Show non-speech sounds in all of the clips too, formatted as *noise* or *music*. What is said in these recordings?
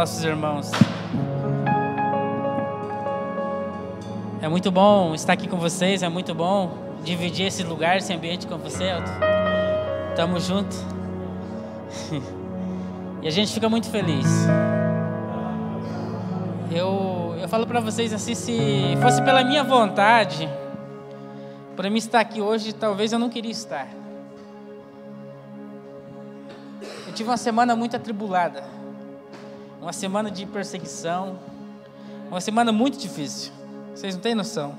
nossos irmãos. É muito bom estar aqui com vocês, é muito bom dividir esse lugar, esse ambiente com você. Tamo junto. *laughs* E a gente fica muito feliz. Eu, eu falo para vocês assim, se fosse pela minha vontade, para mim estar aqui hoje, talvez eu não queria estar. Eu tive uma semana muito atribulada uma semana de perseguição, uma semana muito difícil. Vocês não têm noção.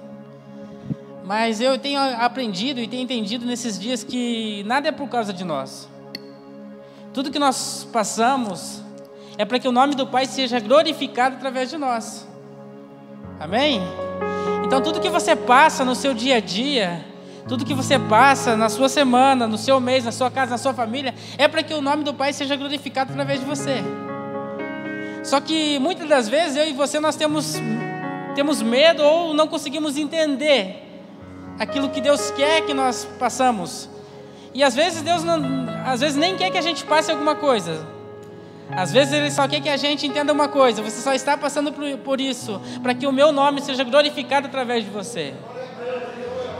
Mas eu tenho aprendido e tenho entendido nesses dias que nada é por causa de nós. Tudo que nós passamos é para que o nome do Pai seja glorificado através de nós. Amém? Então, tudo que você passa no seu dia a dia, tudo que você passa na sua semana, no seu mês, na sua casa, na sua família, é para que o nome do Pai seja glorificado através de você. Só que muitas das vezes eu e você nós temos temos medo ou não conseguimos entender aquilo que Deus quer que nós passamos. E às vezes Deus não, às vezes nem quer que a gente passe alguma coisa. Às vezes Ele só quer que a gente entenda uma coisa. Você só está passando por, isso para que o meu nome seja glorificado através de você.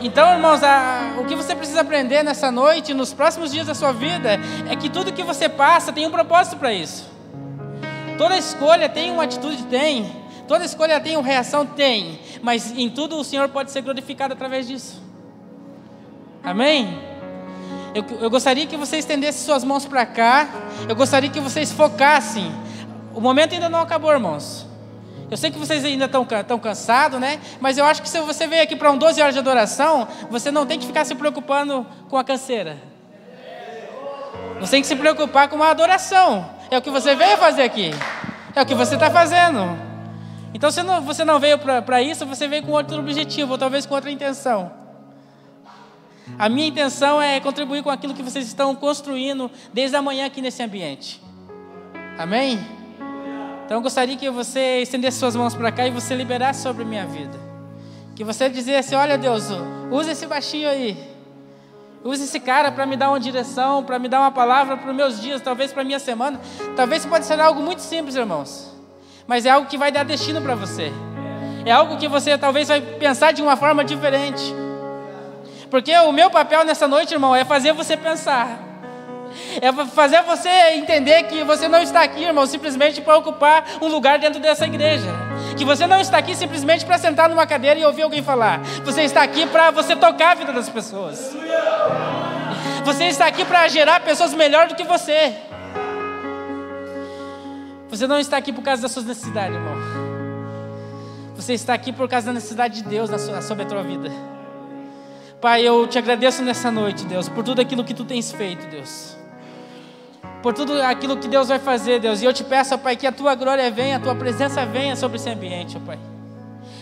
Então, irmãos, a, o que você precisa aprender nessa noite, nos próximos dias da sua vida, é que tudo que você passa tem um propósito para isso. Toda escolha tem uma atitude? Tem. Toda escolha tem uma reação? Tem. Mas em tudo o Senhor pode ser glorificado através disso. Amém? Eu, eu gostaria que você estendesse suas mãos para cá. Eu gostaria que vocês focassem. O momento ainda não acabou, irmãos. Eu sei que vocês ainda estão tão cansados, né? Mas eu acho que se você veio aqui para um 12 horas de adoração, você não tem que ficar se preocupando com a canseira. Você tem que se preocupar com a adoração. É o que você veio fazer aqui. É o que você está fazendo. Então, se não, você não veio para isso, você veio com outro objetivo, ou talvez com outra intenção. A minha intenção é contribuir com aquilo que vocês estão construindo desde a manhã aqui nesse ambiente. Amém? Então eu gostaria que você estendesse suas mãos para cá e você liberasse sobre a minha vida. Que você dissesse: Olha, Deus, usa esse baixinho aí. Use esse cara para me dar uma direção, para me dar uma palavra para os meus dias, talvez para minha semana. Talvez pode ser algo muito simples, irmãos. Mas é algo que vai dar destino para você. É algo que você talvez vai pensar de uma forma diferente. Porque o meu papel nessa noite, irmão, é fazer você pensar. É fazer você entender que você não está aqui, irmão, simplesmente para ocupar um lugar dentro dessa igreja. Que você não está aqui simplesmente para sentar numa cadeira e ouvir alguém falar. Você está aqui para você tocar a vida das pessoas. Você está aqui para gerar pessoas melhor do que você. Você não está aqui por causa das suas necessidades, irmão. Você está aqui por causa da necessidade de Deus sobre a tua vida. Pai, eu te agradeço nessa noite, Deus, por tudo aquilo que tu tens feito, Deus por tudo aquilo que Deus vai fazer, Deus. E eu te peço, ó Pai, que a tua glória venha, a tua presença venha sobre esse ambiente, ó Pai.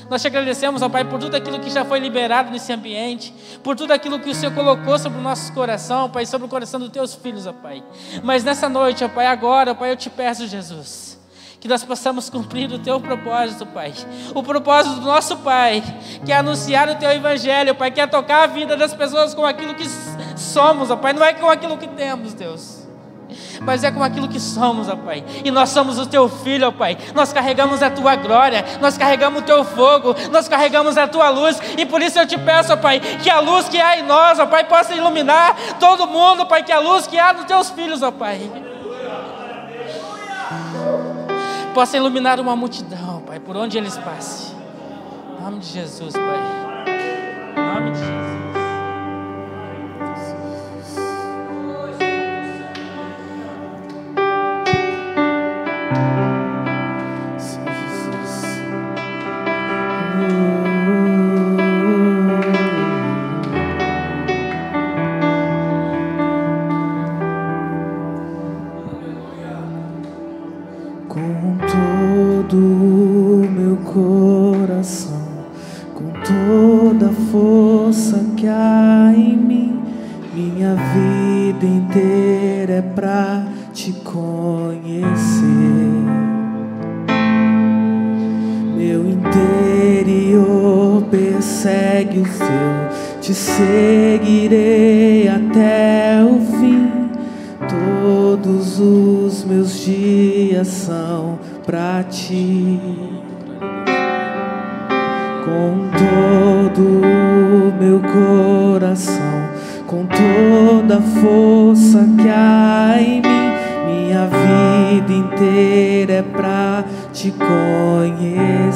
Nós te agradecemos, ó Pai, por tudo aquilo que já foi liberado nesse ambiente, por tudo aquilo que o Senhor colocou sobre o nosso coração, ó Pai, sobre o coração dos teus filhos, ó Pai. Mas nessa noite, ó Pai, agora, ó Pai, eu te peço, Jesus, que nós possamos cumprir o teu propósito, Pai. O propósito do nosso Pai, que é anunciar o teu evangelho, Pai, que é tocar a vida das pessoas com aquilo que somos, ó Pai, não é com aquilo que temos, Deus mas é com aquilo que somos, ó Pai. E nós somos o teu filho, ó Pai. Nós carregamos a tua glória, nós carregamos o teu fogo, nós carregamos a tua luz, e por isso eu te peço, ó Pai, que a luz que há em nós, ó Pai, possa iluminar todo mundo, Pai, que a luz que há nos teus filhos, ó Pai, possa iluminar uma multidão, Pai, por onde eles passem. Em nome de Jesus, Pai. Em nome de Jesus. Com toda a força que há em mim, minha vida inteira é pra te conhecer.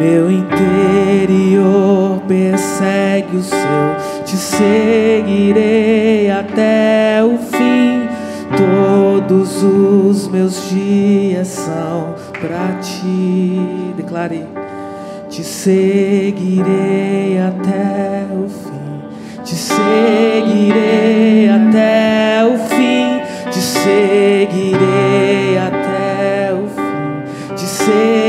Meu interior persegue o seu, te seguirei até o fim. Todos os meus dias são para ti. Declare: Te seguirei até o fim. Te seguirei até o fim. Te seguirei até o fim. Te seguirei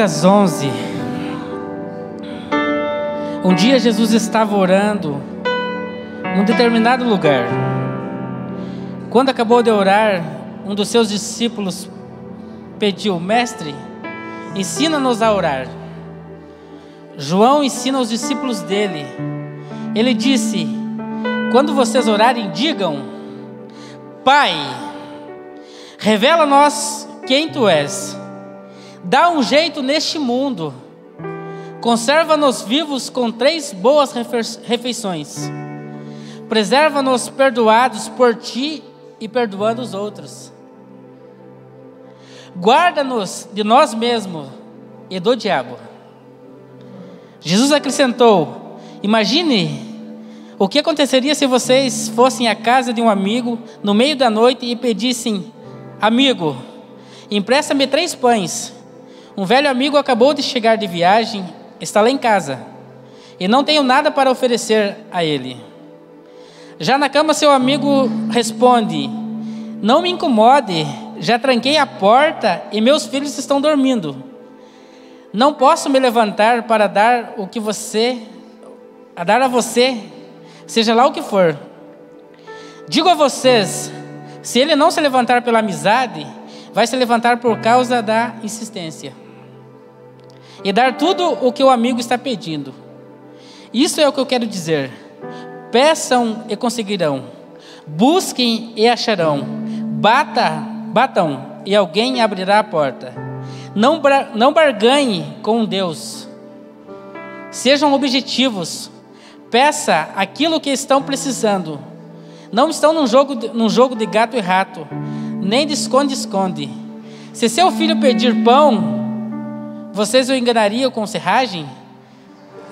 Lucas 11. Um dia Jesus estava orando num determinado lugar. Quando acabou de orar, um dos seus discípulos pediu: Mestre, ensina-nos a orar. João ensina os discípulos dele. Ele disse: Quando vocês orarem, digam: Pai, revela-nos quem tu és. Dá um jeito neste mundo. Conserva-nos vivos com três boas refe- refeições. Preserva-nos perdoados por ti e perdoando os outros. Guarda-nos de nós mesmos e do diabo. Jesus acrescentou: Imagine o que aconteceria se vocês fossem à casa de um amigo no meio da noite e pedissem: Amigo, empresta-me três pães. Um velho amigo acabou de chegar de viagem, está lá em casa e não tenho nada para oferecer a ele. Já na cama, seu amigo responde: Não me incomode, já tranquei a porta e meus filhos estão dormindo. Não posso me levantar para dar o que você, a dar a você, seja lá o que for. Digo a vocês: se ele não se levantar pela amizade, vai se levantar por causa da insistência e dar tudo o que o amigo está pedindo. Isso é o que eu quero dizer. Peçam e conseguirão. Busquem e acharão. Bata, batam e alguém abrirá a porta. Não, não barganhe com Deus. Sejam objetivos. Peça aquilo que estão precisando. Não estão num jogo, num jogo de gato e rato, nem de esconde-esconde. Se seu filho pedir pão, vocês o enganariam com serragem?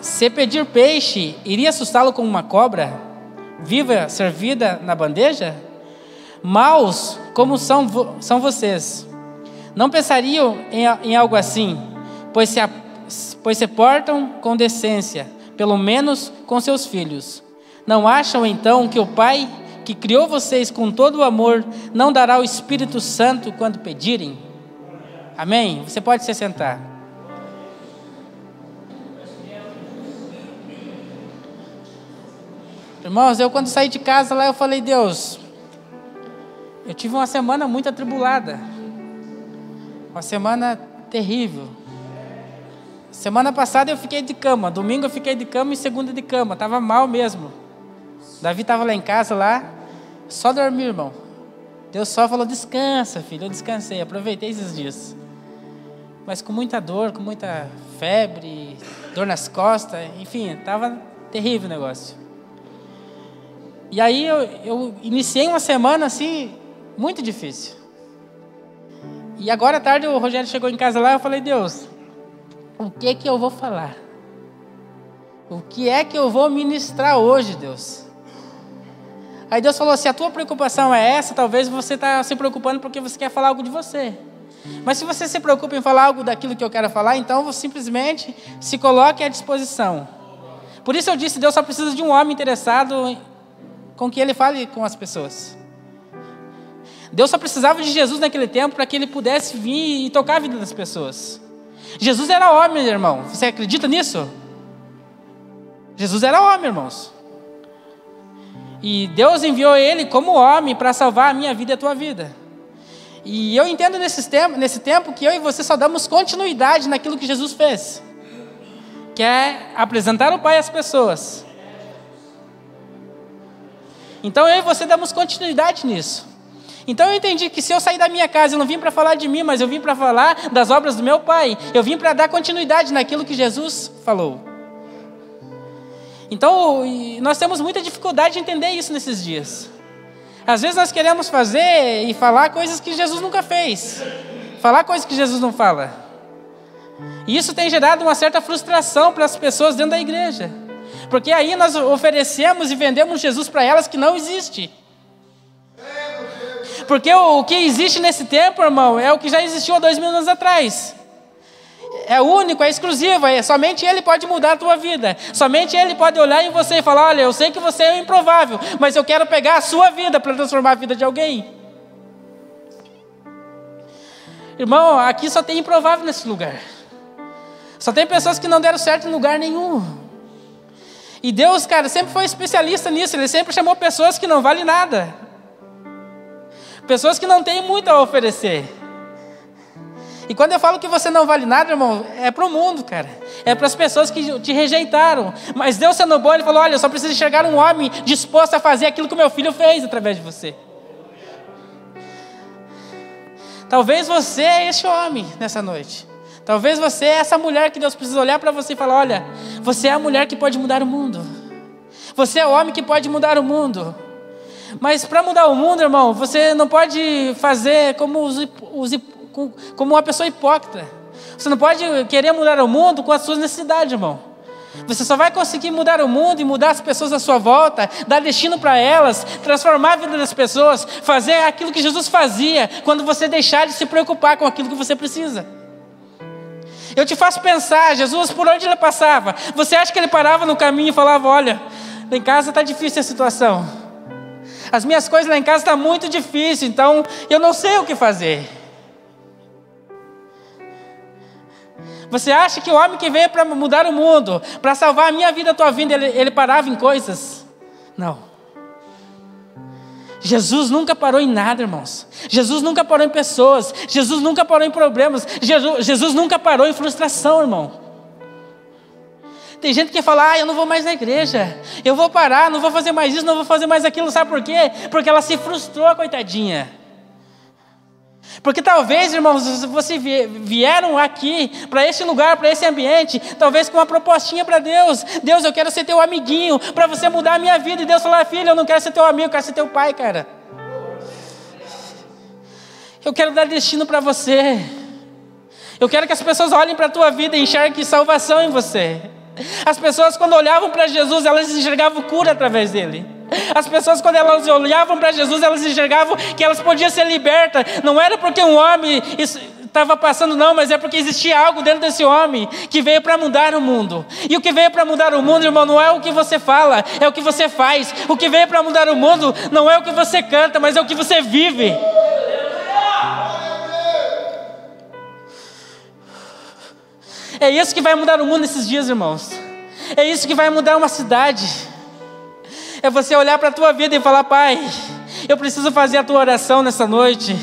Se pedir peixe, iria assustá-lo com uma cobra, viva servida na bandeja? Maus como são, vo- são vocês, não pensariam em, em algo assim, pois se, pois se portam com decência, pelo menos com seus filhos. Não acham então que o Pai que criou vocês com todo o amor não dará o Espírito Santo quando pedirem? Amém? Você pode se sentar. Irmãos, eu quando saí de casa lá, eu falei, Deus, eu tive uma semana muito atribulada. Uma semana terrível. Semana passada eu fiquei de cama, domingo eu fiquei de cama e segunda de cama, tava mal mesmo. Davi estava lá em casa lá, só dormir, irmão. Deus só falou: descansa, filho. Eu descansei, aproveitei esses dias. Mas com muita dor, com muita febre, dor nas costas, enfim, estava terrível o negócio. E aí eu, eu iniciei uma semana assim, muito difícil. E agora à tarde o Rogério chegou em casa lá, eu falei: Deus, o que que eu vou falar? O que é que eu vou ministrar hoje, Deus? Aí Deus falou: se a tua preocupação é essa, talvez você está se preocupando porque você quer falar algo de você. Mas se você se preocupa em falar algo daquilo que eu quero falar, então você simplesmente se coloque à disposição. Por isso eu disse: Deus só precisa de um homem interessado com que ele fale com as pessoas. Deus só precisava de Jesus naquele tempo para que ele pudesse vir e tocar a vida das pessoas. Jesus era homem, irmão. Você acredita nisso? Jesus era homem, irmãos. E Deus enviou ele como homem para salvar a minha vida e a tua vida. E eu entendo nesse tempo, nesse tempo que eu e você só damos continuidade naquilo que Jesus fez, que é apresentar o Pai às pessoas. Então eu e você damos continuidade nisso. Então eu entendi que se eu sair da minha casa, eu não vim para falar de mim, mas eu vim para falar das obras do meu Pai. Eu vim para dar continuidade naquilo que Jesus falou. Então, nós temos muita dificuldade de entender isso nesses dias. Às vezes nós queremos fazer e falar coisas que Jesus nunca fez, falar coisas que Jesus não fala. E isso tem gerado uma certa frustração para as pessoas dentro da igreja, porque aí nós oferecemos e vendemos Jesus para elas que não existe. Porque o que existe nesse tempo, irmão, é o que já existiu há dois mil anos atrás é único, é exclusivo, é, somente Ele pode mudar a tua vida. Somente Ele pode olhar em você e falar: Olha, eu sei que você é improvável, mas eu quero pegar a sua vida para transformar a vida de alguém. Irmão, aqui só tem improvável nesse lugar. Só tem pessoas que não deram certo em lugar nenhum. E Deus, cara, sempre foi especialista nisso. Ele sempre chamou pessoas que não valem nada. Pessoas que não têm muito a oferecer. E quando eu falo que você não vale nada, irmão, é para o mundo, cara. É para as pessoas que te rejeitaram. Mas Deus sendo bom, Ele falou: Olha, eu só preciso enxergar um homem disposto a fazer aquilo que o meu filho fez através de você. Talvez você é esse homem nessa noite. Talvez você é essa mulher que Deus precisa olhar para você e falar: Olha, você é a mulher que pode mudar o mundo. Você é o homem que pode mudar o mundo. Mas para mudar o mundo, irmão, você não pode fazer como os, os como uma pessoa hipócrita. Você não pode querer mudar o mundo com as suas necessidades, irmão. Você só vai conseguir mudar o mundo e mudar as pessoas à sua volta, dar destino para elas, transformar a vida das pessoas, fazer aquilo que Jesus fazia, quando você deixar de se preocupar com aquilo que você precisa. Eu te faço pensar, Jesus, por onde ele passava? Você acha que ele parava no caminho e falava: Olha, lá em casa está difícil a situação. As minhas coisas lá em casa estão tá muito difícil, então eu não sei o que fazer. Você acha que o homem que veio para mudar o mundo, para salvar a minha vida, a tua vida, ele, ele parava em coisas? Não. Jesus nunca parou em nada, irmãos. Jesus nunca parou em pessoas. Jesus nunca parou em problemas. Jesus, Jesus nunca parou em frustração, irmão. Tem gente que fala, ah, eu não vou mais na igreja. Eu vou parar, não vou fazer mais isso, não vou fazer mais aquilo. Sabe por quê? Porque ela se frustrou, coitadinha. Porque talvez, irmãos, vocês vieram aqui para esse lugar, para esse ambiente, talvez com uma propostinha para Deus. Deus, eu quero ser teu amiguinho para você mudar a minha vida. E Deus falou: filho, eu não quero ser teu amigo, eu quero ser teu pai, cara. Eu quero dar destino para você. Eu quero que as pessoas olhem para a tua vida e enxerguem salvação em você. As pessoas, quando olhavam para Jesus, elas enxergavam cura através dele. As pessoas, quando elas olhavam para Jesus, elas enxergavam que elas podiam ser libertas. Não era porque um homem estava passando, não, mas é porque existia algo dentro desse homem que veio para mudar o mundo. E o que veio para mudar o mundo, irmão, não é o que você fala, é o que você faz. O que veio para mudar o mundo não é o que você canta, mas é o que você vive. É isso que vai mudar o mundo nesses dias, irmãos. É isso que vai mudar uma cidade. É você olhar para a tua vida e falar: Pai, eu preciso fazer a tua oração nessa noite.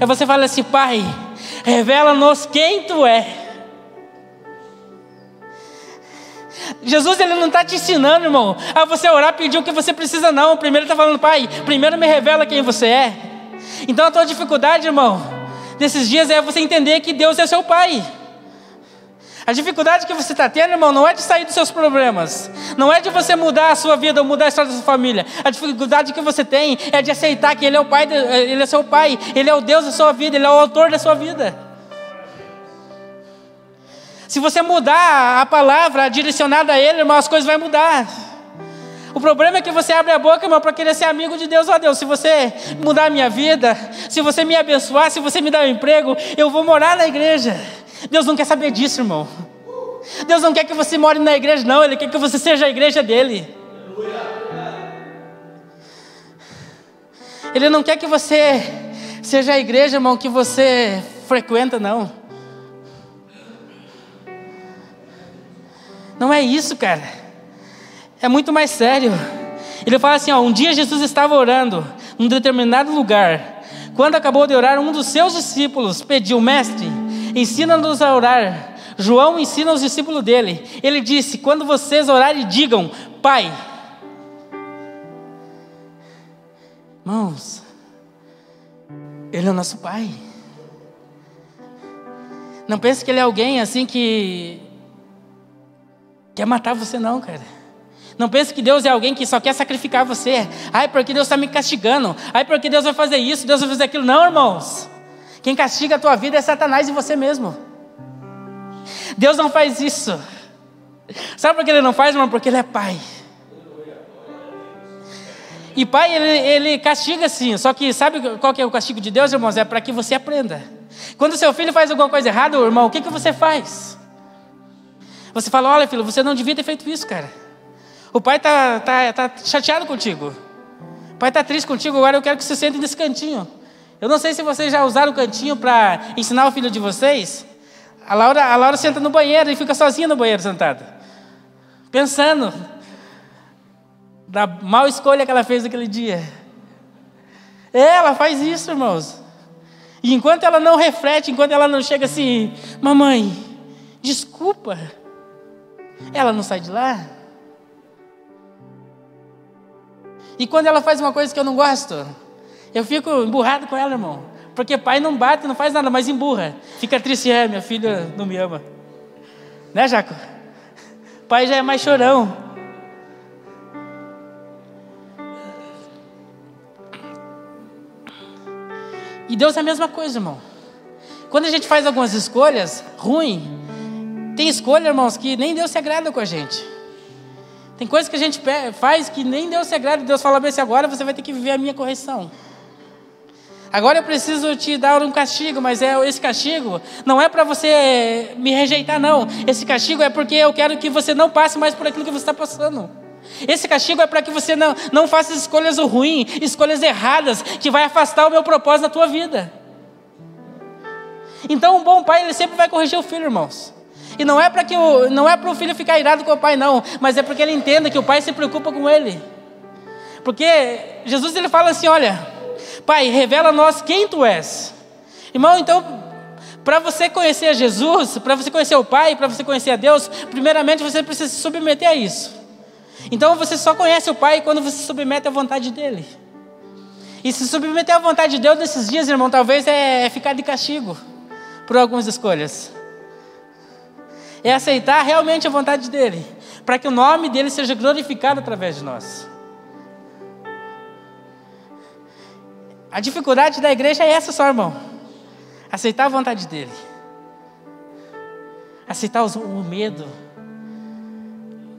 É você falar assim: Pai, revela-nos quem tu é. Jesus ele não está te ensinando, irmão, a você orar, pedir o que você precisa, não. Primeiro ele está falando, Pai, primeiro me revela quem você é. Então a tua dificuldade, irmão, nesses dias é você entender que Deus é seu Pai. A dificuldade que você está tendo, irmão, não é de sair dos seus problemas, não é de você mudar a sua vida ou mudar a história da sua família. A dificuldade que você tem é de aceitar que Ele é o Pai, Ele é seu Pai, Ele é o Deus da sua vida, Ele é o autor da sua vida. Se você mudar a palavra direcionada a Ele, irmão, as coisas vão mudar. O problema é que você abre a boca, irmão, para querer ser amigo de Deus. Ó Deus, se você mudar a minha vida, se você me abençoar, se você me dar um emprego, eu vou morar na igreja. Deus não quer saber disso, irmão. Deus não quer que você more na igreja, não. Ele quer que você seja a igreja dele. Ele não quer que você seja a igreja, irmão, que você frequenta, não. Não é isso, cara. É muito mais sério. Ele fala assim: ó, um dia Jesus estava orando num determinado lugar. Quando acabou de orar, um dos seus discípulos pediu: Mestre, ensina-nos a orar. João ensina os discípulos dele. Ele disse: Quando vocês orarem, digam: Pai. Irmãos, Ele é o nosso Pai. Não pense que Ele é alguém assim que quer matar você, não, cara. Não pense que Deus é alguém que só quer sacrificar você. Ai, porque Deus está me castigando. Ai, porque Deus vai fazer isso, Deus vai fazer aquilo. Não, irmãos. Quem castiga a tua vida é Satanás e você mesmo. Deus não faz isso. Sabe por que ele não faz, irmão? Porque ele é pai. E pai, ele, ele castiga sim. Só que sabe qual que é o castigo de Deus, irmãos? É para que você aprenda. Quando seu filho faz alguma coisa errada, irmão, o que, que você faz? Você fala, olha filho, você não devia ter feito isso, cara. O pai está tá, tá chateado contigo. O pai está triste contigo, agora eu quero que você sente nesse cantinho. Eu não sei se vocês já usaram o cantinho para ensinar o filho de vocês. A Laura, a Laura senta no banheiro e fica sozinha no banheiro sentada. Pensando da mal escolha que ela fez aquele dia. Ela faz isso, irmãos. E enquanto ela não reflete, enquanto ela não chega assim, mamãe, desculpa, ela não sai de lá. E quando ela faz uma coisa que eu não gosto, eu fico emburrado com ela, irmão. Porque pai não bate, não faz nada, mas emburra. Fica triste, é, minha filha não me ama. Né, Jaco? Pai já é mais chorão. E Deus é a mesma coisa, irmão. Quando a gente faz algumas escolhas ruim, tem escolha, irmãos, que nem Deus se agrada com a gente. Tem coisas que a gente faz que nem Deus se agrada. Deus fala bem assim, agora você vai ter que viver a minha correção. Agora eu preciso te dar um castigo, mas é esse castigo não é para você me rejeitar, não. Esse castigo é porque eu quero que você não passe mais por aquilo que você está passando. Esse castigo é para que você não, não faça escolhas ruins, escolhas erradas, que vai afastar o meu propósito na tua vida. Então, um bom pai, ele sempre vai corrigir o filho, irmãos. E não é para que o, não é para o filho ficar irado com o pai, não, mas é porque ele entenda que o pai se preocupa com ele. Porque Jesus ele fala assim: olha, pai, revela a nós quem tu és. Irmão, então, para você conhecer Jesus, para você conhecer o Pai, para você conhecer a Deus, primeiramente você precisa se submeter a isso. Então você só conhece o Pai quando você se submete à vontade dele. E se submeter à vontade de Deus nesses dias, irmão, talvez é ficar de castigo por algumas escolhas é aceitar realmente a vontade dEle, para que o nome dEle seja glorificado através de nós. A dificuldade da igreja é essa só, irmão. Aceitar a vontade dEle. Aceitar o medo.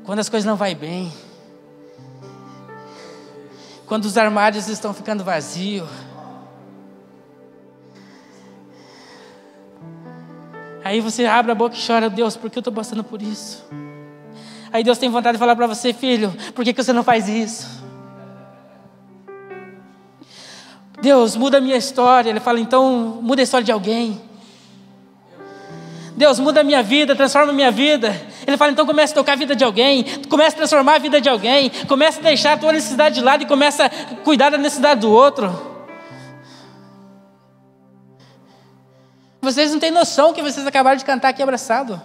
Quando as coisas não vão bem. Quando os armários estão ficando vazios Aí você abre a boca e chora, Deus, por que eu estou passando por isso? Aí Deus tem vontade de falar para você, filho, por que, que você não faz isso? Deus, muda a minha história. Ele fala, então, muda a história de alguém. Deus, muda a minha vida, transforma a minha vida. Ele fala, então comece a tocar a vida de alguém, comece a transformar a vida de alguém, comece a deixar a tua necessidade de lado e comece a cuidar da necessidade do outro. Vocês não têm noção que vocês acabaram de cantar aqui abraçado.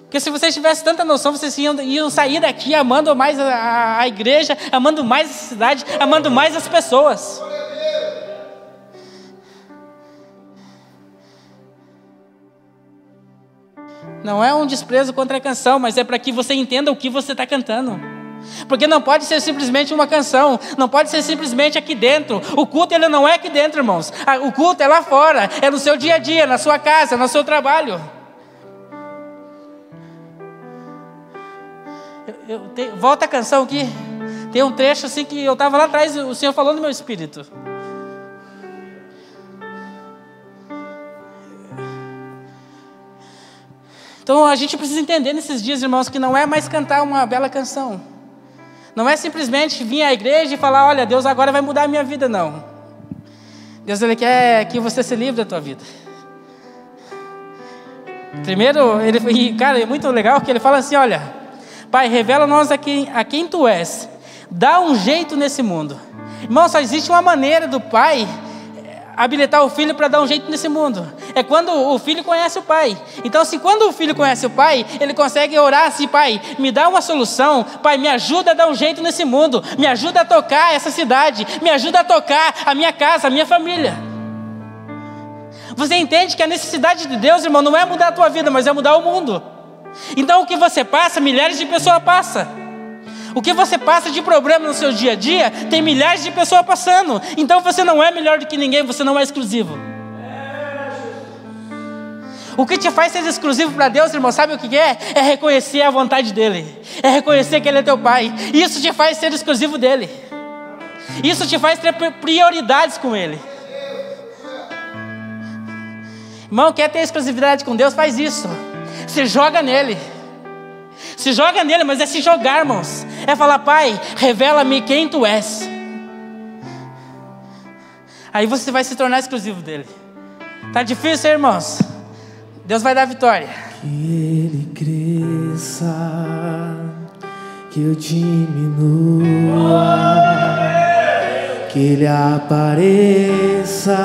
Porque se vocês tivessem tanta noção, vocês iam, iam sair daqui amando mais a, a, igreja, amando mais a cidade, amando mais as pessoas. Não é um desprezo contra a canção, mas é para que você entenda o que você está cantando. Porque não pode ser simplesmente uma canção, não pode ser simplesmente aqui dentro. O culto ele não é aqui dentro, irmãos. O culto é lá fora, é no seu dia a dia, na sua casa, no seu trabalho. Eu, eu te, volta a canção aqui. Tem um trecho assim que eu estava lá atrás, o Senhor falou no meu espírito. Então a gente precisa entender nesses dias, irmãos, que não é mais cantar uma bela canção. Não é simplesmente vir à igreja e falar, olha, Deus agora vai mudar a minha vida, não. Deus ele quer que você se livre da tua vida. Primeiro, ele, e, cara, é muito legal que ele fala assim, olha, Pai, revela-nos a quem, a quem tu és. Dá um jeito nesse mundo. Irmão, só existe uma maneira do Pai habilitar o filho para dar um jeito nesse mundo. É quando o filho conhece o pai. Então, se quando o filho conhece o pai, ele consegue orar assim: Pai, me dá uma solução. Pai, me ajuda a dar um jeito nesse mundo. Me ajuda a tocar essa cidade. Me ajuda a tocar a minha casa, a minha família. Você entende que a necessidade de Deus, irmão, não é mudar a tua vida, mas é mudar o mundo. Então, o que você passa, milhares de pessoas passam. O que você passa de problema no seu dia a dia, tem milhares de pessoas passando. Então você não é melhor do que ninguém, você não é exclusivo. O que te faz ser exclusivo para Deus, irmão, sabe o que é? É reconhecer a vontade dele, é reconhecer que Ele é teu Pai. Isso te faz ser exclusivo dele, isso te faz ter prioridades com Ele. Irmão, quer ter exclusividade com Deus? Faz isso, se joga nele. Se joga nele, mas é se jogar, irmãos. É falar, Pai, revela-me quem tu és. Aí você vai se tornar exclusivo dele. Tá difícil, irmãos? Deus vai dar vitória. Que ele cresça, que eu diminua, que ele apareça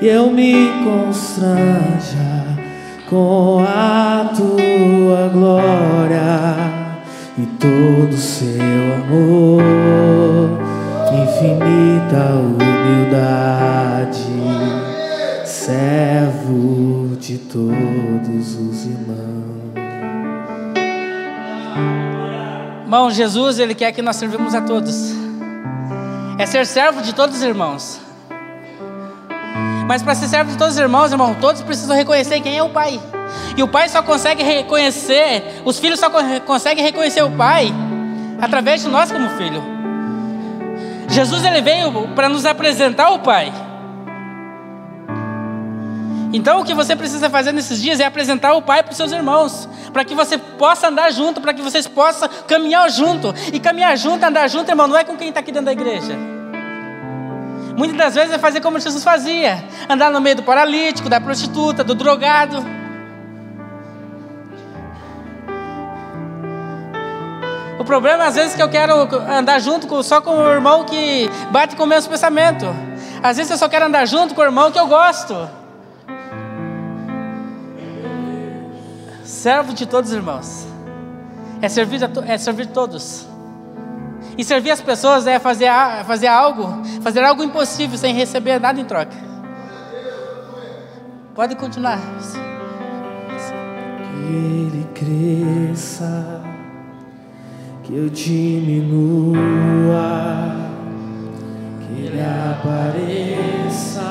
e eu me constranja com a tua glória e todo seu amor, infinita humildade, servo de todos os irmãos. Irmão, Jesus, Ele quer que nós servimos a todos. É ser servo de todos os irmãos. Mas para ser servo de todos os irmãos, irmão, todos precisam reconhecer quem é o Pai. E o Pai só consegue reconhecer, os filhos só conseguem reconhecer o Pai através de nós como filho. Jesus ele veio para nos apresentar o Pai. Então o que você precisa fazer nesses dias é apresentar o Pai para os seus irmãos, para que você possa andar junto, para que vocês possam caminhar junto. E caminhar junto, andar junto, irmão, não é com quem está aqui dentro da igreja. Muitas das vezes é fazer como Jesus fazia: andar no meio do paralítico, da prostituta, do drogado. O problema às vezes é que eu quero andar junto com, só com o irmão que bate com meus pensamentos. Às vezes eu só quero andar junto com o irmão que eu gosto. Servo de todos os irmãos. É servir, a, é servir todos. E servir as pessoas é fazer, fazer algo, fazer algo impossível sem receber nada em troca. Pode continuar. Que ele cresça, que eu diminua, que ele apareça,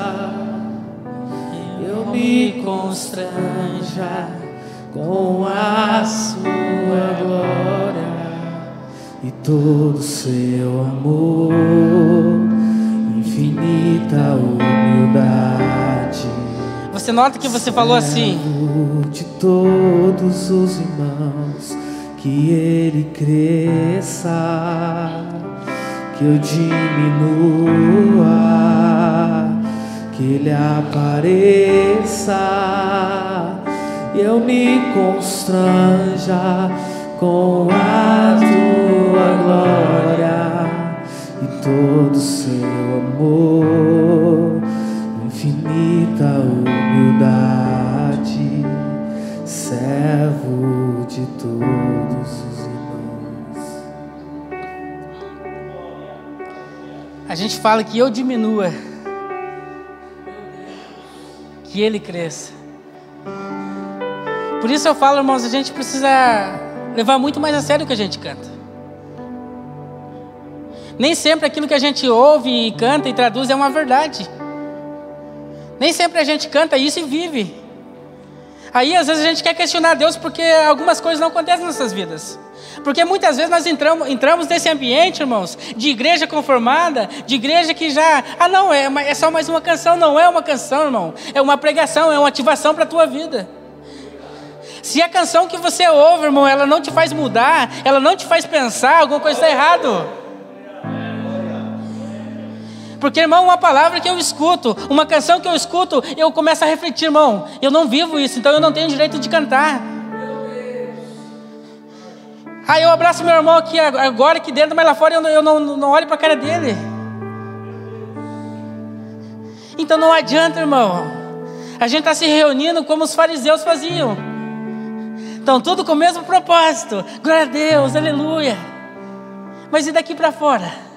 eu me constranja com a sua glória e todo seu amor, infinita humildade. Você nota que você falou assim? De todos os irmãos, que ele cresça, que eu diminua, que ele apareça, e eu me constranja com a tua glória e todo seu amor, infinita humildade, servo de todos os irmãos. A gente fala que eu diminua, que ele cresça. Por isso eu falo, irmãos, a gente precisa levar muito mais a sério o que a gente canta. Nem sempre aquilo que a gente ouve e canta e traduz é uma verdade. Nem sempre a gente canta isso e vive. Aí às vezes a gente quer questionar Deus porque algumas coisas não acontecem nas nossas vidas. Porque muitas vezes nós entramos, entramos nesse ambiente, irmãos, de igreja conformada, de igreja que já. Ah, não, é, é só mais uma canção. Não é uma canção, irmão. É uma pregação, é uma ativação para a tua vida. Se a canção que você ouve, irmão, ela não te faz mudar, ela não te faz pensar, alguma coisa está errado. Porque, irmão, uma palavra que eu escuto, uma canção que eu escuto, eu começo a refletir, irmão, eu não vivo isso, então eu não tenho direito de cantar. Ah, eu abraço meu irmão aqui agora, aqui dentro, mas lá fora eu não, eu não, não olho para a cara dele. Então não adianta, irmão. A gente está se reunindo como os fariseus faziam. Então, tudo com o mesmo propósito. Glória a Deus, aleluia. Mas e daqui para fora?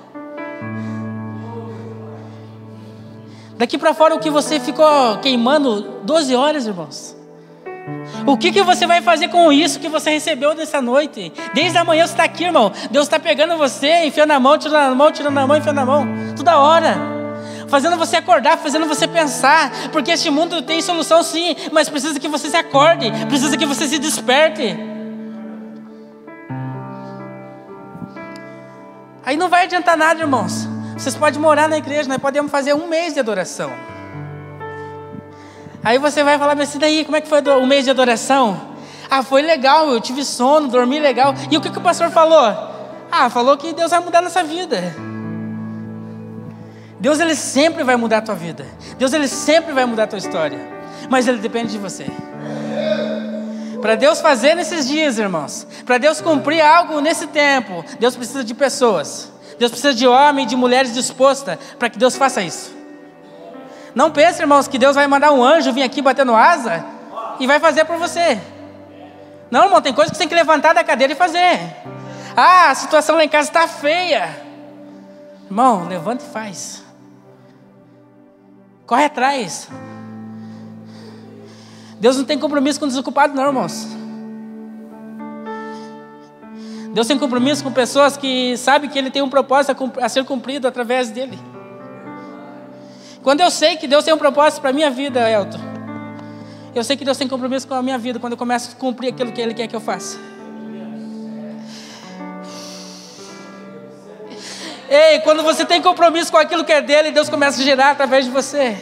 Daqui para fora o que você ficou queimando 12 horas, irmãos? O que, que você vai fazer com isso que você recebeu nessa noite? Desde amanhã você está aqui, irmão. Deus está pegando você, enfiando na mão, tirando na mão, tirando na mão, enfiando na mão. Toda hora fazendo você acordar, fazendo você pensar, porque este mundo tem solução sim, mas precisa que você se acorde, precisa que você se desperte. Aí não vai adiantar nada, irmãos. Vocês podem morar na igreja, nós podemos fazer um mês de adoração. Aí você vai falar, mas daí, como é que foi o mês de adoração? Ah, foi legal, eu tive sono, dormi legal. E o que, que o pastor falou? Ah, falou que Deus vai mudar nossa vida. Deus ele sempre vai mudar a tua vida. Deus ele sempre vai mudar a tua história. Mas ele depende de você. Para Deus fazer nesses dias, irmãos, para Deus cumprir algo nesse tempo, Deus precisa de pessoas. Deus precisa de homens, de mulheres dispostas para que Deus faça isso. Não pense, irmãos, que Deus vai mandar um anjo vir aqui batendo asa e vai fazer por você. Não, irmão, tem coisa que você tem que levantar da cadeira e fazer. Ah, a situação lá em casa está feia. Irmão, levanta e faz. Corre atrás. Deus não tem compromisso com desocupado, não, irmãos. Deus tem compromisso com pessoas que sabem que Ele tem um propósito a ser cumprido através dele. Quando eu sei que Deus tem um propósito para a minha vida, Elton, eu sei que Deus tem compromisso com a minha vida quando eu começo a cumprir aquilo que Ele quer que eu faça. Ei, quando você tem compromisso com aquilo que é dele, Deus começa a gerar através de você.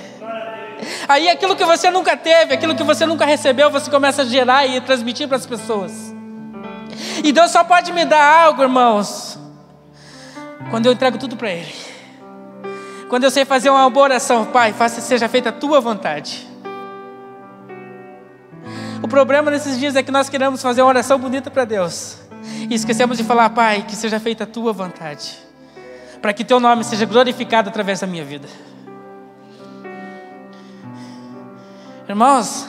Aí aquilo que você nunca teve, aquilo que você nunca recebeu, você começa a gerar e transmitir para as pessoas. E Deus só pode me dar algo, irmãos, quando eu entrego tudo para Ele. Quando eu sei fazer uma boa oração, Pai, faça seja feita a tua vontade. O problema nesses dias é que nós queremos fazer uma oração bonita para Deus. E esquecemos de falar, Pai, que seja feita a tua vontade para que teu nome seja glorificado através da minha vida. Irmãos,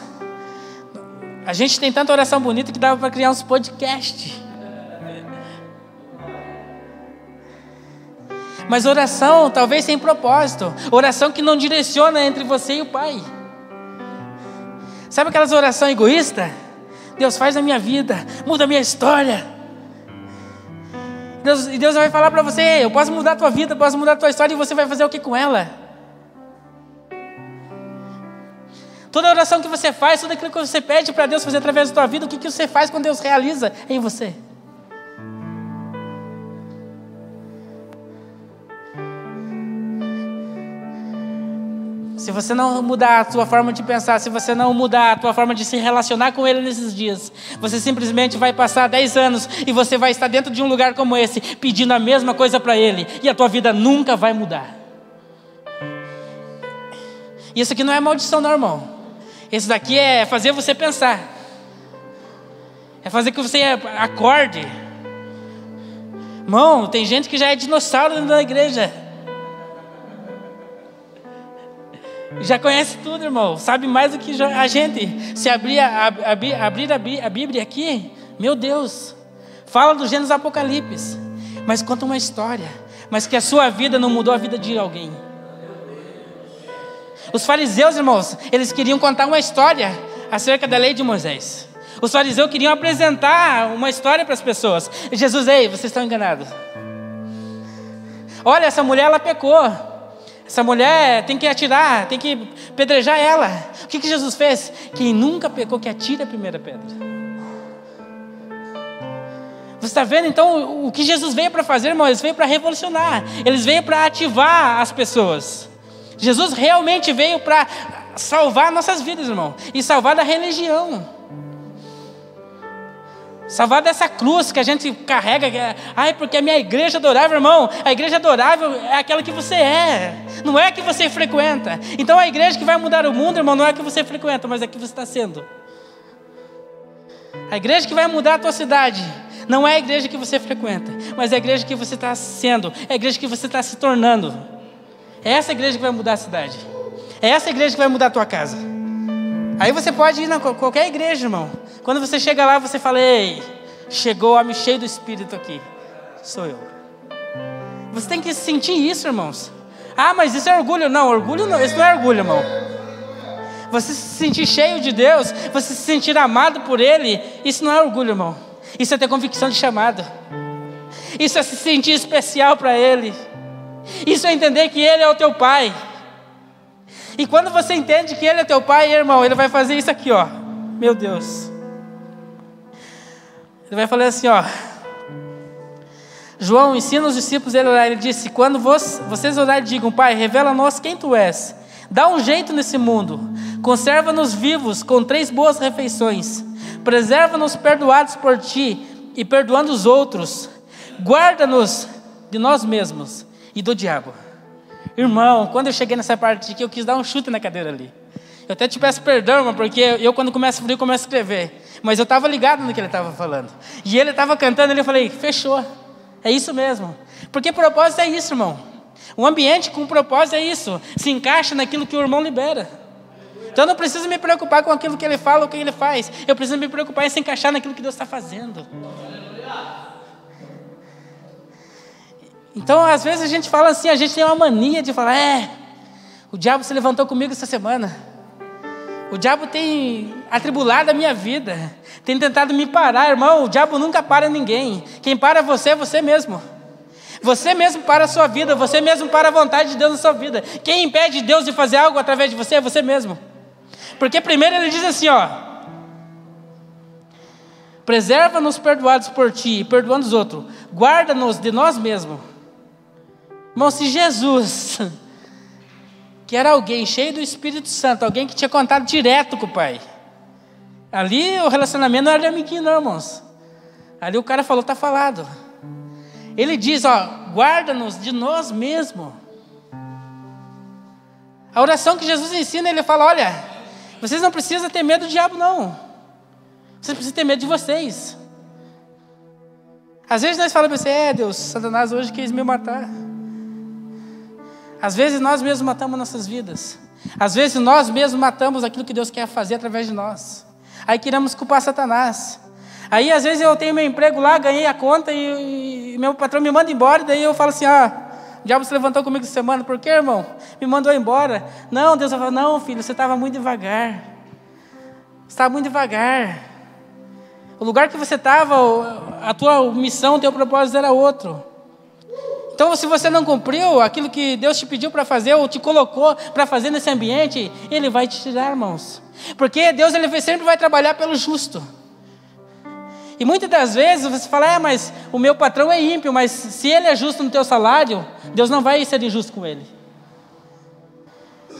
a gente tem tanta oração bonita que dava para criar uns podcasts. Mas oração talvez sem propósito, oração que não direciona entre você e o Pai. Sabe aquelas orações egoístas? Deus faz a minha vida, muda a minha história. Deus, e Deus vai falar para você: eu posso mudar a tua vida, posso mudar a tua história, e você vai fazer o que com ela? Toda oração que você faz, tudo aquilo que você pede para Deus fazer através da tua vida, o que, que você faz quando Deus realiza em você? Se você não mudar a sua forma de pensar, se você não mudar a tua forma de se relacionar com Ele nesses dias, você simplesmente vai passar 10 anos e você vai estar dentro de um lugar como esse, pedindo a mesma coisa para Ele, e a tua vida nunca vai mudar. E isso aqui não é maldição, não, irmão. Isso daqui é fazer você pensar, é fazer que você acorde. Irmão, tem gente que já é dinossauro dentro da igreja. Já conhece tudo, irmão. Sabe mais do que a gente. Se abrir a, a, abrir a Bíblia aqui, meu Deus, fala do Gênesis Apocalipse, mas conta uma história. Mas que a sua vida não mudou a vida de alguém. Os fariseus, irmãos, eles queriam contar uma história acerca da lei de Moisés. Os fariseus queriam apresentar uma história para as pessoas. E Jesus, ei, vocês estão enganados. Olha, essa mulher ela pecou. Essa mulher tem que atirar, tem que pedrejar ela. O que, que Jesus fez? Quem nunca pecou, que atire a primeira pedra. Você está vendo então o que Jesus veio para fazer, irmão? Ele veio para revolucionar, eles veio para ativar as pessoas. Jesus realmente veio para salvar nossas vidas, irmão, e salvar da religião. Salvar dessa cruz que a gente carrega, que é, ai, porque a minha igreja adorável, irmão, a igreja adorável é aquela que você é, não é a que você frequenta. Então a igreja que vai mudar o mundo, irmão, não é a que você frequenta, mas é a que você está sendo. A igreja que vai mudar a tua cidade Não é a igreja que você frequenta, mas é a igreja que você está sendo, é a igreja que você está se tornando. É essa igreja que vai mudar a cidade. É essa igreja que vai mudar a tua casa. Aí você pode ir na qualquer igreja, irmão. Quando você chega lá, você fala: Ei, chegou o homem cheio do Espírito aqui. Sou eu. Você tem que sentir isso, irmãos. Ah, mas isso é orgulho. Não, orgulho não. Isso não é orgulho, irmão. Você se sentir cheio de Deus, você se sentir amado por Ele, isso não é orgulho, irmão. Isso é ter convicção de chamado. Isso é se sentir especial para Ele. Isso é entender que Ele é o teu Pai. E quando você entende que Ele é teu Pai, irmão, Ele vai fazer isso aqui, ó. Meu Deus. Ele vai falar assim, ó. João ensina os discípulos ele orar. Ele disse: Quando vocês orarem, digam, Pai, revela a nós quem tu és. Dá um jeito nesse mundo. Conserva-nos vivos com três boas refeições. Preserva-nos perdoados por ti e perdoando os outros. Guarda-nos de nós mesmos e do diabo. Irmão, quando eu cheguei nessa parte aqui, eu quis dar um chute na cadeira ali. Eu até te peço perdão, irmão, porque eu, quando começo a frio, começo a escrever. Mas eu estava ligado no que ele estava falando. E ele estava cantando, e eu falei, fechou. É isso mesmo. Porque propósito é isso, irmão. Um ambiente com propósito é isso. Se encaixa naquilo que o irmão libera. Então eu não preciso me preocupar com aquilo que ele fala ou que ele faz. Eu preciso me preocupar em se encaixar naquilo que Deus está fazendo. Então, às vezes a gente fala assim, a gente tem uma mania de falar, é, o diabo se levantou comigo essa semana. O diabo tem atribulado a minha vida, tem tentado me parar, irmão. O diabo nunca para ninguém. Quem para você é você mesmo. Você mesmo para a sua vida, você mesmo para a vontade de Deus na sua vida. Quem impede Deus de fazer algo através de você é você mesmo. Porque primeiro ele diz assim, ó: Preserva-nos perdoados por ti, perdoando os outros. Guarda-nos de nós mesmos. Irmão, se Jesus que era alguém cheio do Espírito Santo, alguém que tinha contato direto com o Pai. Ali o relacionamento não era de amiguinho, não, irmãos. Ali o cara falou, está falado. Ele diz, ó, guarda-nos de nós mesmos. A oração que Jesus ensina, ele fala, olha, vocês não precisam ter medo do diabo, não. Vocês precisam ter medo de vocês. Às vezes nós falamos assim, é Deus, Satanás hoje quis me matar. Às vezes nós mesmos matamos nossas vidas. Às vezes nós mesmos matamos aquilo que Deus quer fazer através de nós. Aí queremos culpar Satanás. Aí às vezes eu tenho meu emprego lá, ganhei a conta e, e meu patrão me manda embora, e daí eu falo assim: ah, o diabo se levantou comigo essa semana, por quê, irmão? Me mandou embora. Não, Deus falar: não, filho, você estava muito devagar. Você estava muito devagar. O lugar que você estava, a tua missão, o teu propósito era outro. Então, se você não cumpriu aquilo que Deus te pediu para fazer ou te colocou para fazer nesse ambiente, Ele vai te tirar, irmãos. Porque Deus ele sempre vai trabalhar pelo justo. E muitas das vezes você fala, é, mas o meu patrão é ímpio, mas se ele é justo no teu salário, Deus não vai ser injusto com ele.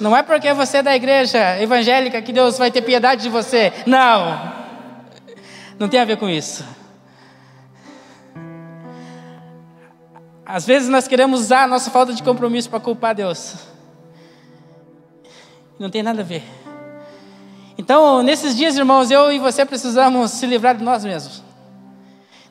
Não é porque você é da igreja evangélica que Deus vai ter piedade de você. Não. Não tem a ver com isso. Às vezes nós queremos usar a nossa falta de compromisso para culpar Deus. Não tem nada a ver. Então, nesses dias, irmãos, eu e você precisamos se livrar de nós mesmos.